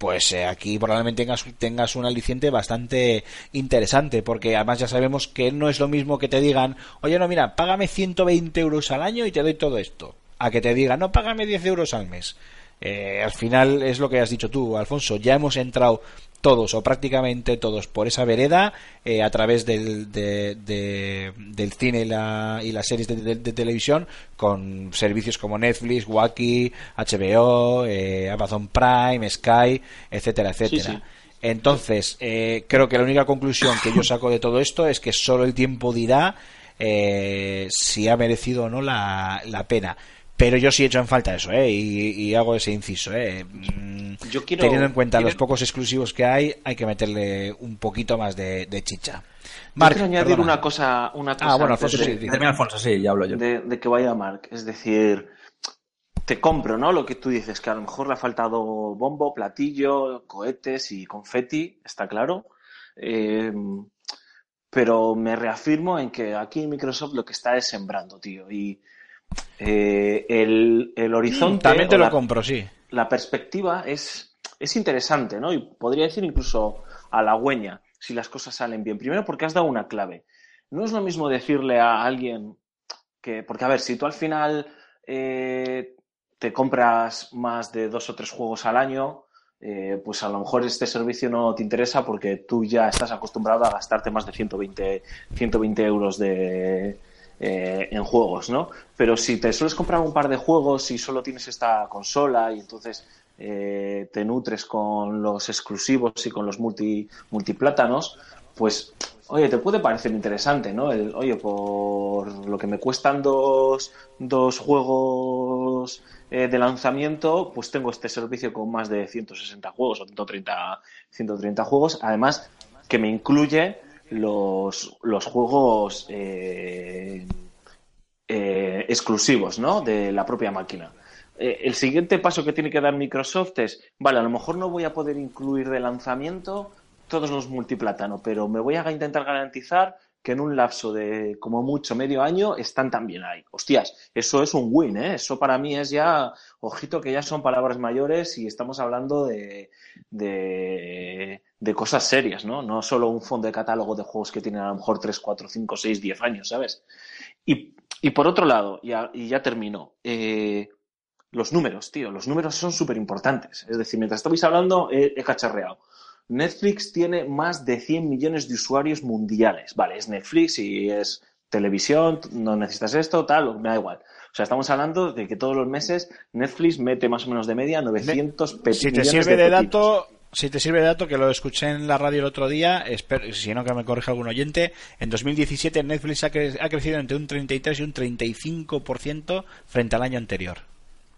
Pues eh, aquí probablemente tengas, tengas un aliciente bastante interesante, porque además ya sabemos que no es lo mismo que te digan, oye, no, mira, págame 120 euros al año y te doy todo esto, a que te digan, no, págame 10 euros al mes. Eh, al final es lo que has dicho tú, Alfonso, ya hemos entrado todos o prácticamente todos por esa vereda eh, a través del, de- de- del cine y, la- y las series de, de- de televisión con servicios como Netflix, Wacky, HBO, eh, Amazon Prime, Sky, etcétera, etcétera. Sí, sí. Entonces, eh, creo que la única conclusión que yo saco de todo esto es que solo el tiempo dirá eh, si ha merecido o no la, la pena. Pero yo sí he hecho en falta eso, ¿eh? Y, y hago ese inciso, ¿eh? Mm, Yo quiero- Teniendo en cuenta quiero- los pocos exclusivos que hay, hay que meterle un poquito más de, de chicha. Yo Marc, quiero añadir perdona. una cosa, una cosa Ah, bueno, Alfonso, de- sí, di. Termina Alfonso, sí, ya hablo yo. de, de que vaya Mark. Es decir, te compro, ¿no? Lo que tú dices, que a lo mejor le ha faltado bombo, platillo, cohetes y confeti, está claro. Eh, pero me reafirmo en que aquí Microsoft lo que está es sembrando, tío. Y eh, el, el horizonte. También te lo la- compro, sí. la perspectiva es, es interesante, ¿no? Y podría decir incluso halagüeña si las cosas salen bien. Primero porque has dado una clave. No es lo mismo decirle a alguien que, porque a ver, si tú al final eh, te compras más de dos o tres juegos al año, eh, pues a lo mejor este servicio no te interesa porque tú ya estás acostumbrado a gastarte más de 120, 120 euros de, eh, en juegos, ¿no? Pero si te sueles comprar un par de juegos y solo tienes esta consola y entonces eh, te nutres con los exclusivos y con los multi, multiplátanos, pues, oye, te puede parecer interesante, ¿no? El, oye, por lo que me cuestan dos, dos juegos eh, de lanzamiento, pues tengo este servicio con más de 160 juegos o 130, 130 juegos, además que me incluye los, los juegos eh, eh, exclusivos, ¿no? De la propia máquina. Eh, el siguiente paso que tiene que dar Microsoft es, vale, a lo mejor no voy a poder incluir de lanzamiento todos los multiplátano, pero me voy a intentar garantizar que en un lapso de como mucho medio año están también ahí. Hostias, eso es un win, ¿eh? Eso para mí es ya, ojito que ya son palabras mayores y estamos hablando de, de, de cosas serias, ¿no? No solo un fondo de catálogo de juegos que tienen a lo mejor 3, 4, 5, 6, 10 años, ¿sabes? Y, y por otro lado, y ya termino, eh, los números, tío, los números son súper importantes. Es decir, mientras estabais hablando, he cacharreado. Netflix tiene más de 100 millones de usuarios mundiales. Vale, es Netflix y es televisión, no necesitas esto, tal, me da igual. O sea, estamos hablando de que todos los meses Netflix mete más o menos de media 900 pe- Si te sirve de, dato, si te sirve de dato, que lo escuché en la radio el otro día, espero, si no que me corrija algún oyente, en 2017 Netflix ha, cre- ha crecido entre un 33 y un 35% frente al año anterior.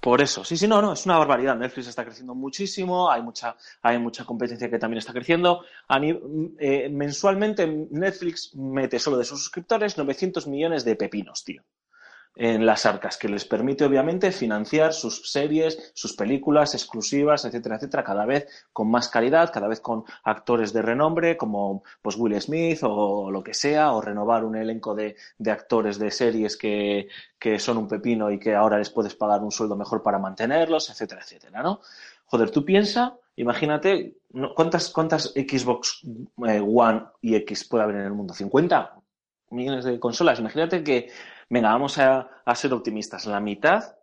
Por eso, sí, sí, no, no, es una barbaridad. Netflix está creciendo muchísimo, hay mucha, hay mucha competencia que también está creciendo. A ni- eh, mensualmente Netflix mete solo de sus suscriptores 900 millones de pepinos, tío, en las arcas, que les permite obviamente financiar sus series, sus películas exclusivas, etcétera, etcétera, cada vez con más calidad, cada vez con actores de renombre como pues Will Smith o lo que sea, o renovar un elenco de, de actores de series que, que son un pepino y que ahora les puedes pagar un sueldo mejor para mantenerlos, etcétera, etcétera, ¿no? Joder, tú piensa, imagínate. ¿cuántas, cuántas Xbox eh, One y X puede haber en el mundo? ¿50 millones de consolas? Imagínate que, venga, vamos a, a ser optimistas, la mitad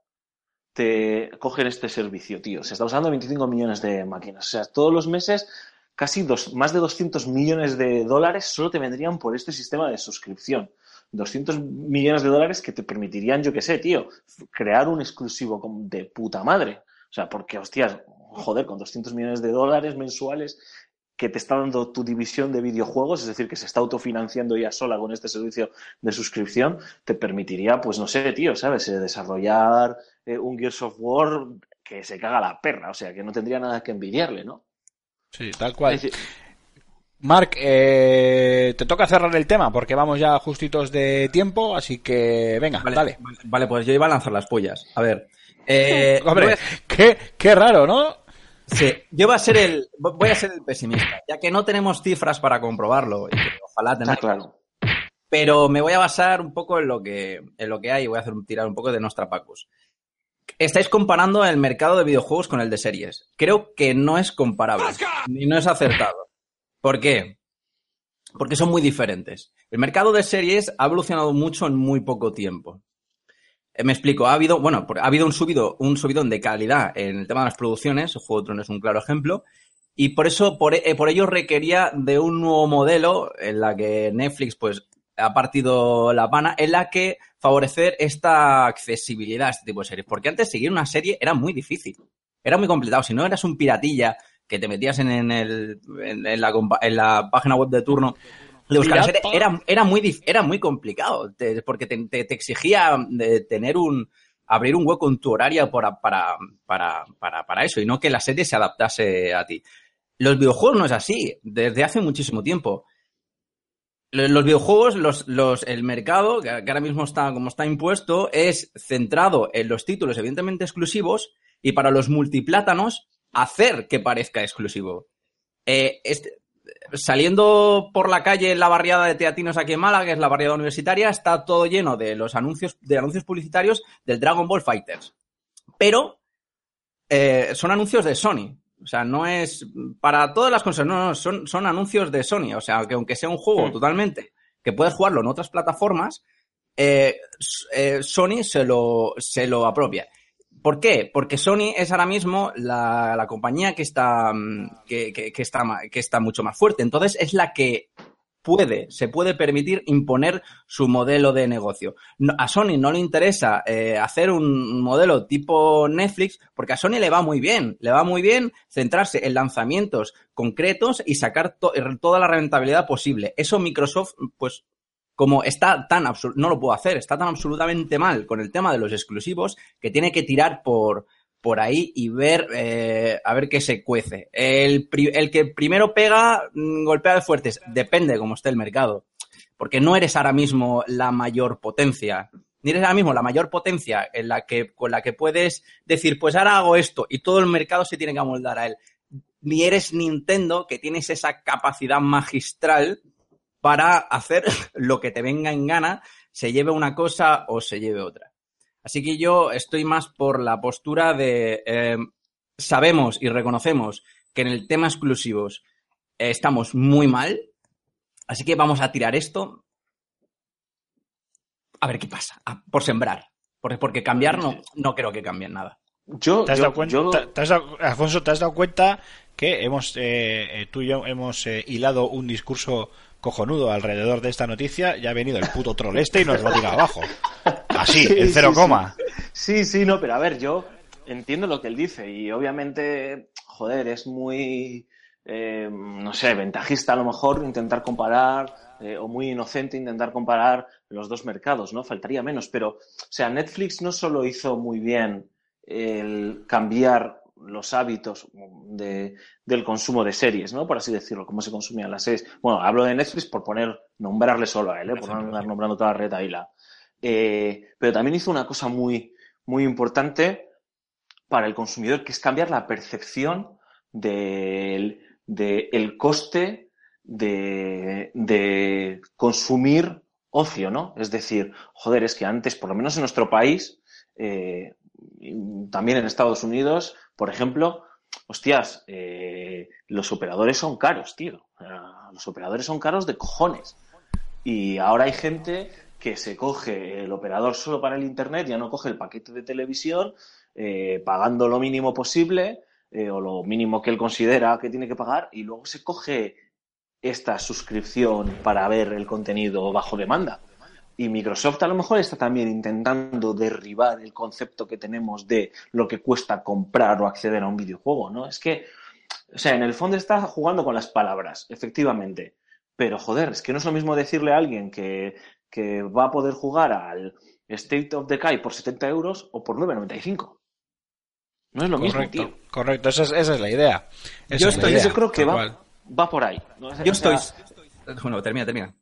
te cogen este servicio, tío. Se está usando 25 millones de máquinas. O sea, todos los meses casi dos, más de 200 millones de dólares solo te vendrían por este sistema de suscripción. 200 millones de dólares que te permitirían, yo qué sé, tío, crear un exclusivo de puta madre. O sea, porque, hostias, joder, con 200 millones de dólares mensuales que te está dando tu división de videojuegos, es decir, que se está autofinanciando ya sola con este servicio de suscripción, te permitiría, pues no sé, tío, ¿sabes? Eh, desarrollar eh, un Gears of War que se caga la perra, o sea, que no tendría nada que envidiarle, ¿no? Sí, tal cual. Es decir, Marc, eh, te toca cerrar el tema porque vamos ya justitos de tiempo, así que venga, Vale, dale. vale, vale, pues yo iba a lanzar las pollas. A ver. Eh, Hombre, qué, qué raro, ¿no? Sí, yo voy a ser el, voy a ser el pesimista, ya que no tenemos cifras para comprobarlo, y que ojalá tener, claro. pero me voy a basar un poco en lo que, en lo que hay y voy a hacer un tirar un poco de Nostrapacus. Estáis comparando el mercado de videojuegos con el de series. Creo que no es comparable, ni no es acertado. ¿Por qué? Porque son muy diferentes. El mercado de series ha evolucionado mucho en muy poco tiempo. Me explico, ha habido, bueno, ha habido un subido, un subidón de calidad en el tema de las producciones, el Juego de Tronos es un claro ejemplo, y por eso, por, eh, por ello requería de un nuevo modelo en la que Netflix, pues, ha partido la pana, en la que favorecer esta accesibilidad a este tipo de series. Porque antes seguir una serie era muy difícil, era muy complicado. Si no eras un piratilla que te metías en la página web de turno de buscar era, era, muy, era muy complicado, te- porque te, te- te exigía de tener un abrir un hueco en tu horario para, para, para, para, para eso y no que la serie se adaptase a ti. Los videojuegos no es así, desde hace muchísimo tiempo. Lo- Los videojuegos, los, los, el mercado, que que ahora mismo está como está impuesto, es centrado en los títulos evidentemente exclusivos y para los multiplátanos hacer que parezca exclusivo. Eh, este- saliendo por la calle en la barriada de Teatinos aquí en Málaga, que es la barriada universitaria, está todo lleno de los anuncios, de anuncios publicitarios del Dragon Ball Fighters. Pero eh, son anuncios de Sony. O sea, no es para todas las cosas, no, no, son, son anuncios de Sony. O sea, que aunque sea un juego Mm. totalmente que puedes jugarlo en otras plataformas, eh, eh, Sony se lo, se lo apropia. ¿Por qué? Porque Sony es ahora mismo la, la compañía que está, mm, que, que- está, que está mucho más fuerte. Entonces es la que puede, se puede permitir imponer su modelo de negocio. A Sony no le interesa eh, hacer un modelo tipo Netflix porque a Sony le va muy bien, le va muy bien centrarse en lanzamientos concretos y sacar to- toda la rentabilidad posible. Eso Microsoft, pues como está tan no lo puedo hacer, está tan absolutamente mal con el tema de los exclusivos que tiene que tirar por, por ahí y ver eh, a ver qué se cuece. El, el que primero pega, mm, golpea de fuertes, depende de cómo esté el mercado. Porque no eres ahora mismo la mayor potencia. Ni eres ahora mismo la mayor potencia en la que, con la que puedes decir, pues ahora hago esto y todo el mercado se tiene que amoldar a él. Ni eres Nintendo, que tienes esa capacidad magistral para hacer lo que te venga en gana, se lleve una cosa o se lleve otra. Así que yo estoy más por la postura de eh, sabemos y reconocemos que en el tema exclusivos eh, estamos muy mal, así que vamos a tirar esto a ver qué pasa, a- por sembrar, porque, porque cambiar no, no creo que cambien nada. Yo, ¿Te has yo- dado cuenta, yo- te- te has dado- Alfonso, ¿te has dado cuenta que hemos eh, eh, tú y yo hemos eh, hilado un discurso cojonudo alrededor de esta noticia? Ya ha venido el puto troll este y nos lo tira abajo. Así, Sí, en cero sí, coma. Sí, sí, no, pero a ver, yo entiendo lo que él dice y obviamente, joder, es muy, eh, no sé, ventajista a lo mejor intentar comparar eh, o muy inocente intentar comparar los dos mercados, ¿no? Faltaría menos, pero, o sea, Netflix no solo hizo muy bien el cambiar los hábitos de- del consumo de series, ¿no? Por así decirlo, cómo se consumían las series. Bueno, hablo de Netflix por poner, nombrarle solo a él, ¿eh? por no andar nombrando toda la red ahí la. Eh, pero también hizo una cosa muy, muy importante para el consumidor, que es cambiar la percepción del coste de, de consumir ocio, ¿no? Es decir, joder, es que antes, por lo menos en nuestro país, eh, también en Estados Unidos, por ejemplo, hostias, eh, los operadores son caros, tío. Los operadores son caros de cojones. Y ahora hay gente que se coge el operador solo para el Internet, ya no coge el paquete de televisión, eh, pagando lo mínimo posible, eh, o lo mínimo que él considera que tiene que pagar y luego se coge esta suscripción para ver el contenido bajo demanda. Y Microsoft a lo mejor está también intentando derribar el concepto que tenemos de lo que cuesta comprar o acceder a un videojuego, ¿no? Es que, o sea, en el fondo está jugando con las palabras, efectivamente. Pero joder, es que no es lo mismo decirle a alguien que, que va a poder jugar al State of Decay por 70 euros o por 9,95. No es lo mismo, Correcto, tío. correcto, esa es, esa es la idea. Esa Yo es la estoy- idea, Yo creo que va, por ahí. ¿no? O sea, Yo estoy... o Bueno, termina, termina.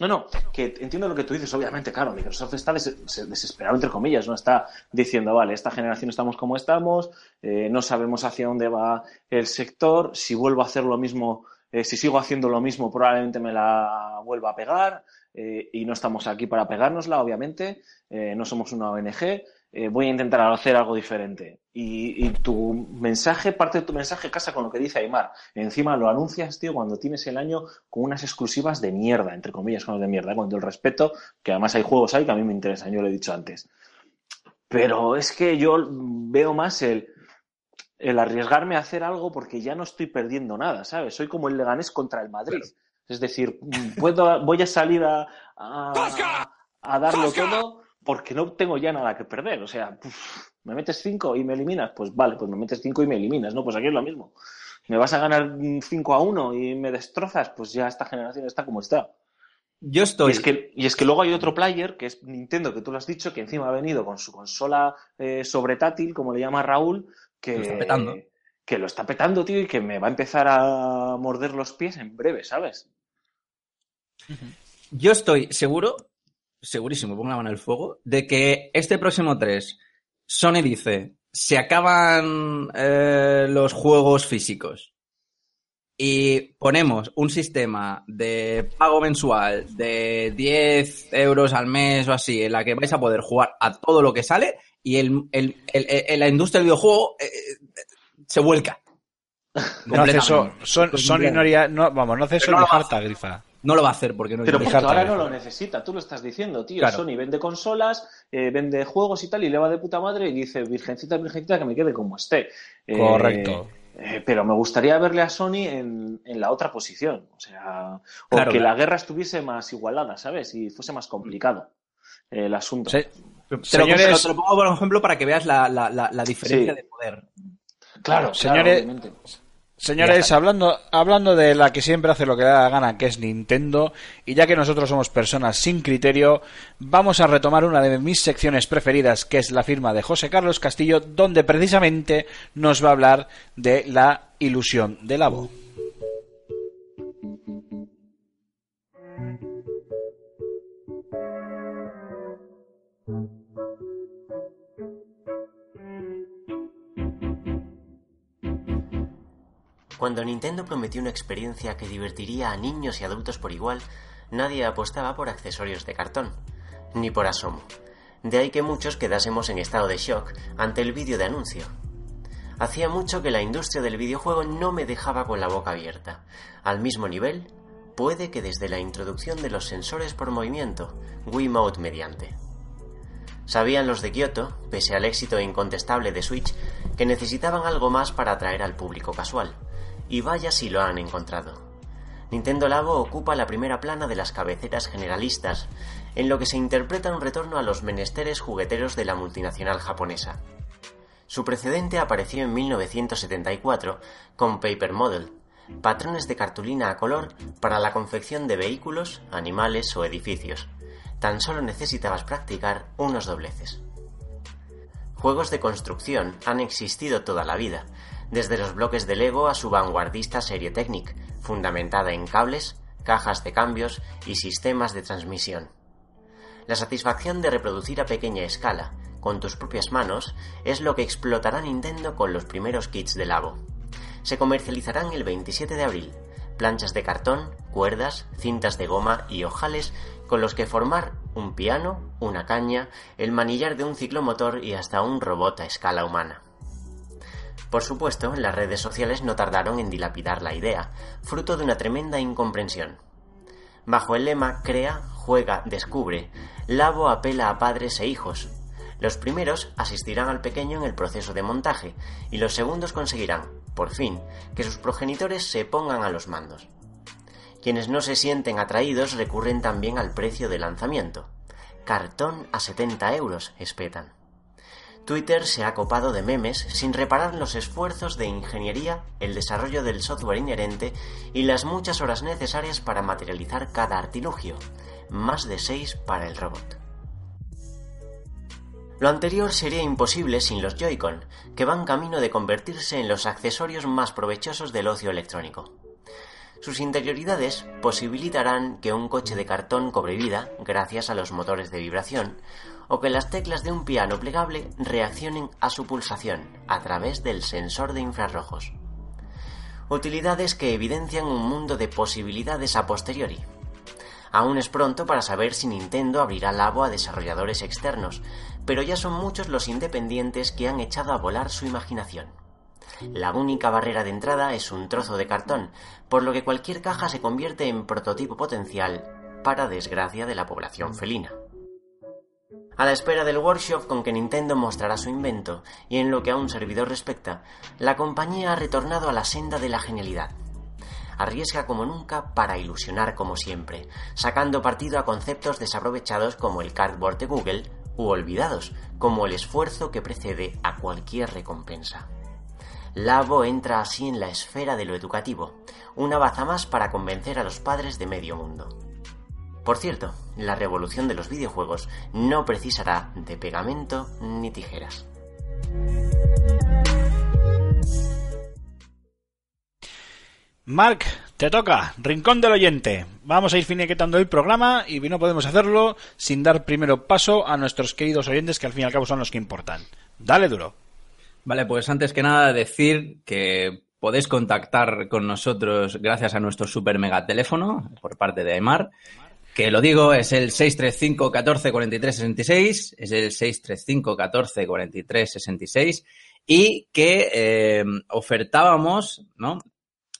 No, no, que entiendo lo que tú dices, obviamente, claro, Microsoft está des- se- desesperado, entre comillas, no está diciendo, vale, esta generación estamos como estamos, eh, no sabemos hacia dónde va el sector, si vuelvo a hacer lo mismo, eh, si sigo haciendo lo mismo, probablemente me la vuelva a pegar, eh, y no estamos aquí para pegárnosla, obviamente, no somos una ONG, eh, voy a intentar hacer algo diferente. Y, y tu mensaje, parte de tu mensaje casa con lo que dice Aymar. Encima lo anuncias, tío, cuando tienes el año con unas exclusivas de mierda, entre comillas, con los de mierda, con todo el respeto, que además hay juegos ahí que a mí me interesan, yo lo he dicho antes. Pero es que yo veo más el, el arriesgarme a hacer algo porque ya no estoy perdiendo nada, ¿sabes? Soy como el Leganés contra el Madrid. Es decir, puedo, voy a salir a, a, a darlo todo porque no tengo ya nada que perder. O sea, ¿me metes cinco y me eliminas? Pues vale, pues me metes cinco y me eliminas, ¿no? Pues aquí es lo mismo. ¿Me vas a ganar 5 a 1 y me destrozas? Pues ya esta generación está como está. Yo Y estoy... es, que, y es que luego hay otro player, que es Nintendo, que tú lo has dicho, que encima ha venido con su consola eh, sobretátil, como le llama Raúl, que Lo está petando. que lo está petando, tío, y que me va a empezar a morder los pies en breve, ¿sabes? Yo estoy seguro, segurísimo, pongo la mano en el fuego, de que este próximo 3, Sony dice, se acaban eh, los juegos físicos y ponemos un sistema de pago mensual de 10 euros al mes o así, en la que vais a poder jugar a todo lo que sale y el, el- el- el- la industria del videojuego eh, se vuelca. No hace eso, son, Sony no haría, no, vamos, no hace eso no ni falta, Grifa. No lo va a hacer porque no Pero porque ahora no lo necesita, tú lo estás diciendo, tío. Claro. Sony vende consolas, eh, vende juegos y tal, y le va de puta madre y dice, virgencita, virgencita, que me quede como esté. Eh, Correcto. eh, pero me gustaría verle a Sony en, en la otra posición. O sea, o Claro, que claro. la guerra estuviese más igualada, ¿sabes? Y fuese más complicado eh, el asunto. Se- Te lo, Señores- te lo pongo por ejemplo para que veas la, la- la- la diferencia Sí. de poder. Claro, Señores-. Señores, hablando, hablando de la que siempre hace lo que le da la gana, que es Nintendo, y ya que nosotros somos personas sin criterio, vamos a retomar una de mis secciones preferidas, que es la firma de José Carlos Castillo, donde precisamente nos va a hablar de la ilusión de la voz. Cuando Nintendo prometió una experiencia que divertiría a niños y adultos por igual, nadie apostaba por accesorios de cartón, ni por asomo. De ahí que muchos quedásemos en estado de shock ante el vídeo de anuncio. Hacía mucho que la industria del videojuego no me dejaba con la boca abierta. Al mismo nivel, puede que desde la introducción de los sensores por movimiento, Wiimote mediante. Sabían los de Kyoto, pese al éxito incontestable de Switch, que necesitaban algo más para atraer al público casual. Y vaya si lo han encontrado. Nintendo Labo ocupa la primera plana de las cabeceras generalistas, en lo que se interpreta un retorno a los menesteres jugueteros de la multinacional japonesa. Su precedente apareció en 1974 con Paper Model, patrones de cartulina a color para la confección de vehículos, animales o edificios. Tan solo necesitabas practicar unos dobleces. Juegos de construcción han existido toda la vida, desde los bloques de Lego a su vanguardista serie Technic, fundamentada en cables, cajas de cambios y sistemas de transmisión. La satisfacción de reproducir a pequeña escala, con tus propias manos, es lo que explotará Nintendo con los primeros kits de Labo. Se comercializarán el 27 de abril, planchas de cartón, cuerdas, cintas de goma y ojales con los que formar un piano, una caña, el manillar de un ciclomotor y hasta un robot a escala humana. Por supuesto, las redes sociales no tardaron en dilapidar la idea, fruto de una tremenda incomprensión. Bajo el lema Crea, juega, descubre, Labo apela a padres e hijos. Los primeros asistirán al pequeño en el proceso de montaje y los segundos conseguirán, por fin, que sus progenitores se pongan a los mandos. Quienes no se sienten atraídos recurren también al precio de lanzamiento. Cartón a 70 euros, espetan. Twitter se ha copado de memes sin reparar los esfuerzos de ingeniería, el desarrollo del software inherente y las muchas horas necesarias para materializar cada artilugio, más de 6 para el robot. Lo anterior sería imposible sin los Joy-Con, que van camino de convertirse en los accesorios más provechosos del ocio electrónico. Sus interioridades posibilitarán que un coche de cartón cobre vida gracias a los motores de vibración, o que las teclas de un piano plegable reaccionen a su pulsación a través del sensor de infrarrojos. Utilidades que evidencian un mundo de posibilidades a posteriori. Aún es pronto para saber si Nintendo abrirá Labo a desarrolladores externos, pero ya son muchos los independientes que han echado a volar su imaginación. La única barrera de entrada es un trozo de cartón, por lo que cualquier caja se convierte en prototipo potencial para desgracia de la población felina. A la espera del workshop con que Nintendo mostrará su invento, y en lo que a un servidor respecta, la compañía ha retornado a la senda de la genialidad. Arriesga como nunca para ilusionar como siempre, sacando partido a conceptos desaprovechados como el cardboard de Google u olvidados como el esfuerzo que precede a cualquier recompensa. Labo entra así en la esfera de lo educativo, una baza más para convencer a los padres de medio mundo. Por cierto, la revolución de los videojuegos no precisará de pegamento ni tijeras. Mark, te toca, Rincón del Oyente. Vamos a ir finiquetando el programa y no podemos hacerlo sin dar primero paso a nuestros queridos oyentes que al fin y al cabo son los que importan. Dale duro. Vale, pues antes que nada decir que podéis contactar con nosotros gracias a nuestro super mega teléfono por parte de Aymar. Que lo digo, es el 635 14 43 66, es el 635 14 43 66 y que eh, ofertábamos, ¿no?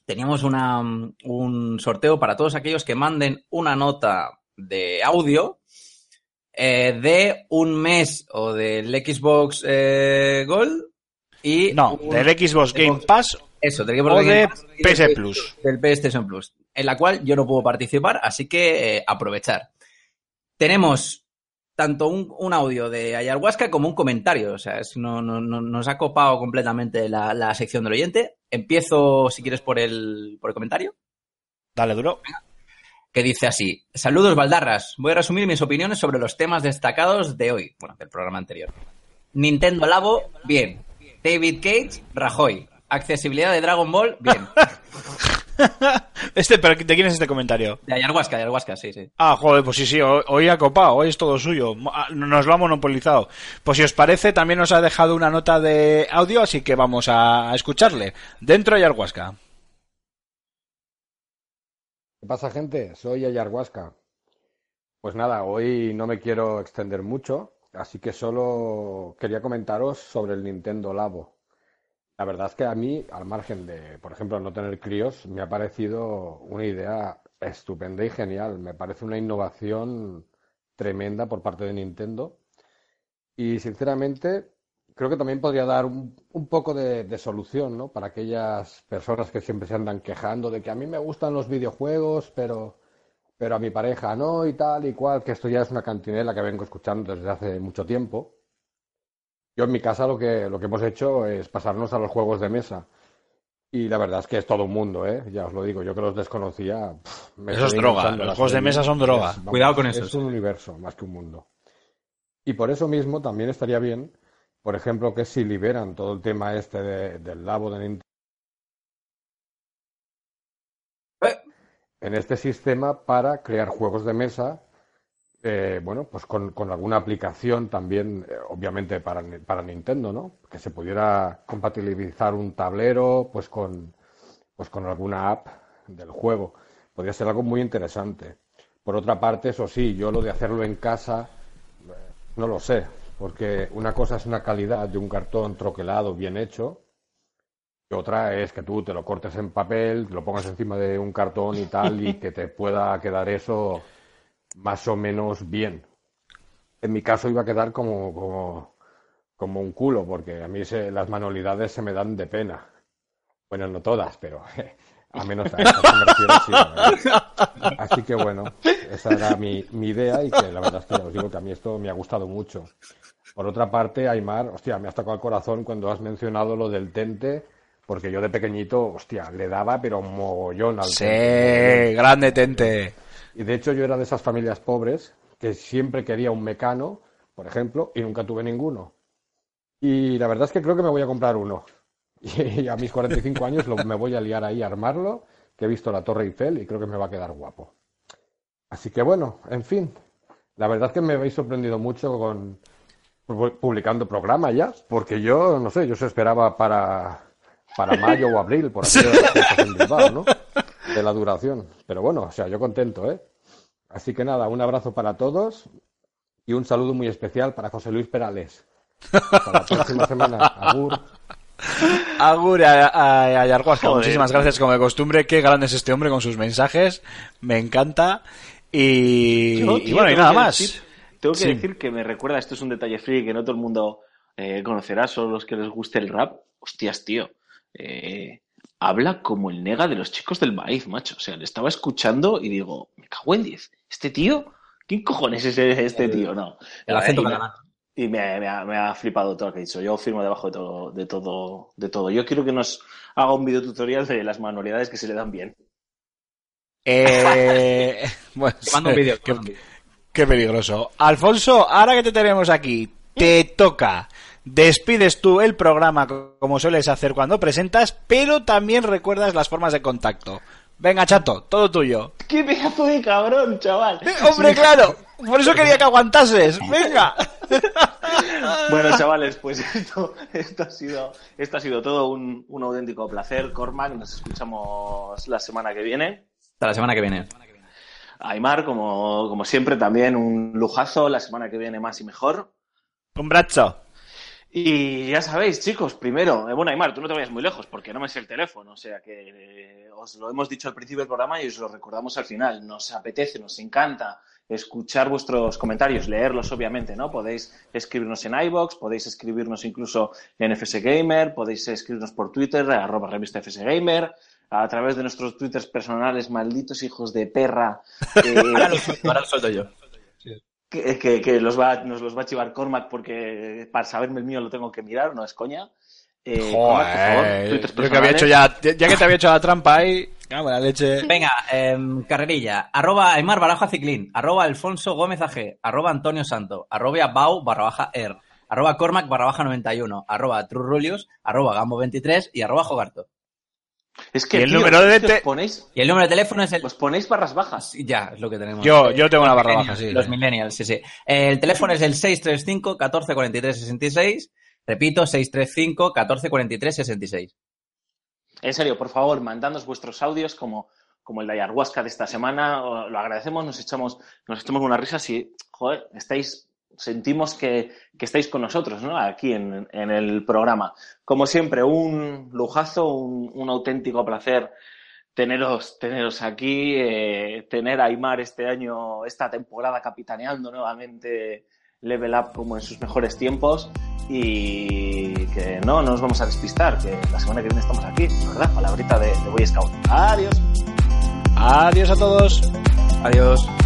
Teníamos una, un sorteo para todos aquellos que manden una nota de audio eh, de un mes o del Xbox eh, Gold y No, un- del Xbox Game Pass eso, del o Xbox Game de Pass PS Plus. Del PlayStation Plus, en la cual yo no puedo participar, así que eh, aprovechar. Tenemos tanto un, un audio de ayahuasca como un comentario, o sea, es- no, no- no- nos ha copado completamente la, la sección del oyente. Empiezo, si quieres, por el, por el comentario, Dale duro. que dice así: Saludos, Baldarras. Voy a resumir mis opiniones sobre los temas destacados de hoy, bueno, del programa anterior. Nintendo Labo, bien. David Cage, Rajoy. Accesibilidad de Dragon Ball, bien. Este, pero ¿de quién es este comentario? De ayahuasca, de ayahuasca, sí, sí. Ah, joder, pues sí, sí, hoy, ha copado, hoy es todo suyo. Ah, Nos lo ha monopolizado. Pues si os parece, también nos ha dejado una nota de audio, así que vamos a, escucharle. Dentro de Ayahuasca. ¿Qué pasa, gente? Soy Ayarhuasca. Pues nada, hoy no me quiero extender mucho, así que solo quería comentaros sobre el Nintendo Labo. La verdad es que a mí, al margen de, por ejemplo, no tener críos, me ha parecido una idea estupenda y genial. Me parece una innovación tremenda por parte de Nintendo. Y sinceramente, creo que también podría dar un, poco de, de solución, ¿no? Para aquellas personas que siempre se andan quejando de que a mí me gustan los videojuegos, pero, pero a mi pareja no, y tal y cual, que esto ya es una cantinela que vengo escuchando desde hace mucho tiempo. Yo en mi casa lo que, lo que hemos hecho es pasarnos a los juegos de mesa. Y la verdad es que es todo un mundo, ¿eh? Ya os lo digo, yo que los desconocía. pff, me Eso es droga, los juegos de mesa son droga. Es- vamos, Cuidado con Es esos. un universo más que un mundo. Y por eso mismo también estaría bien, por ejemplo, que si liberan todo el tema este de- del labo de Nintendo en este sistema para crear juegos de mesa, eh, bueno, pues con, con alguna aplicación también, eh, obviamente para, para Nintendo, ¿no? Que se pudiera compatibilizar un tablero, pues con, pues con alguna app del juego. Podría ser algo muy interesante. Por otra parte, eso sí, yo lo de hacerlo en casa, eh, no lo sé, porque una cosa es una calidad de un cartón troquelado bien hecho, y otra es que tú te lo cortes en papel, lo pongas encima de un cartón y tal, y que te pueda quedar eso más o menos bien. En mi caso iba a quedar como, como, como un culo, porque a mí se- las manualidades se me dan de pena. Bueno, no todas, pero a menos a estas me refiero, sí. Así que bueno, esa era mi, mi idea y que la verdad es que ya os digo que a mí esto me ha gustado mucho. Por otra parte, Aymar, hostia, me has tocado el corazón cuando has mencionado lo del tente, porque yo de pequeñito, hostia, le daba pero mogollón al tente. Sí, grande tente. Y de hecho yo era de esas familias pobres que siempre quería un mecano, por ejemplo, y nunca tuve ninguno. Y la verdad es que creo que me voy a comprar uno. Y a mis 45 años lo- me voy a liar ahí a armarlo, que he visto la Torre Eiffel y creo que me va a quedar guapo. Así que bueno, en fin. La verdad es que me habéis sorprendido mucho con pu- publicando programa ya, porque yo, no sé, yo se esperaba para, para mayo o abril, por aquello de las fiestas en Bilbao, ¿no? De la duración. Pero bueno, o sea, yo contento, ¿eh? Así que nada, un abrazo para todos y un saludo muy especial para José Luis Perales. Hasta la próxima semana. Agur. Agur a, a, a Yarguasca, muchísimas gracias como de costumbre. Qué grande es este hombre con sus mensajes. Me encanta. Y, Yo, y tío, bueno, y tengo nada que más. decir- tengo que Sí. decir que me recuerda, esto es un detalle free que no todo el mundo eh, conocerá, solo los que les guste el rap. Hostias, tío. eh, habla como el nega de los chicos del maíz, macho. O sea, le estaba escuchando y digo, me cago en 10. ¿Este tío? ¿Quién cojones es este tío? No. El acento Y me- catalán. Y me, me ha, me ha flipado todo lo que he dicho. Yo firmo debajo de todo, de todo, de todo. Yo quiero que nos haga un video tutorial de las manualidades que se le dan bien. Eh, bueno, mando un vídeo. qué, mando un vídeo. qué peligroso. Alfonso, ahora que te tenemos aquí, te toca. Despides tú el programa co- como sueles hacer cuando presentas, pero también recuerdas las formas de contacto. Venga, chato, todo tuyo. ¡Qué pedazo de cabrón, chaval! Eh, Hombre, claro, por eso quería que aguantases. Venga. Bueno, chavales, pues esto, esto, ha, sido, esto ha sido todo un, un auténtico placer. Cormac, nos escuchamos la semana que viene. Hasta la semana que viene. Aymar, como, como siempre, también un lujazo. La semana que viene más y mejor. Un brazo. Y ya sabéis, chicos, primero, eh, bueno, Aymar, tú no te vayas muy lejos porque no me sé el teléfono, o sea que eh, os lo hemos dicho al principio del programa y os lo recordamos al final. Nos apetece, nos encanta escuchar vuestros comentarios, leerlos obviamente, ¿no? Podéis escribirnos en iBox, podéis escribirnos incluso en FS Gamer, podéis escribirnos por Twitter, arroba revista FS Gamer, a través de nuestros twitters personales, malditos hijos de perra, eh, Ahora lo suelto, ahora lo suelto yo. Que, que- que los va, nos los va a chivar Cormac porque para saberme el mío lo tengo que mirar, no es coña. Eh, Cormac, por favor, Joder, yo que había hecho ya, ya que te había hecho la trampa ahí, la leche. Venga, em, carrerilla. Arroba Aymar Baraja Ciclín. Arroba Alfonso Gómez AG. Arroba Antonio Santo. Arroba Bau barra baja Er. Arroba Cormac barra baja 91. Arroba Trurulius. Arroba Gambo 23 y arroba Jogarto. Es que Y el tío, número de te- os ponéis, Y el número de teléfono es el... os ponéis barras bajas. Ya, es lo que tenemos. Yo, yo tengo Los una barra baja, sí. Los millennials, sí, sí. El teléfono es el 635 14 43 66. Repito, 635 14 43 66. En serio, por favor, mandadnos vuestros audios como, como el de ayahuasca de esta semana. Lo agradecemos, nos echamos, nos echamos una risa si, joder, estáis, sentimos que, que estáis con nosotros, ¿no? Aquí en, en el programa. Como siempre, un lujazo, un, un auténtico placer teneros, teneros aquí, eh, tener a Aymar este año, esta temporada capitaneando nuevamente Level Up como en sus mejores tiempos y que no, no nos vamos a despistar, que la semana que viene estamos aquí, ¿verdad? Palabrita de, de Boy Scout. Adiós. Adiós a todos. Adiós.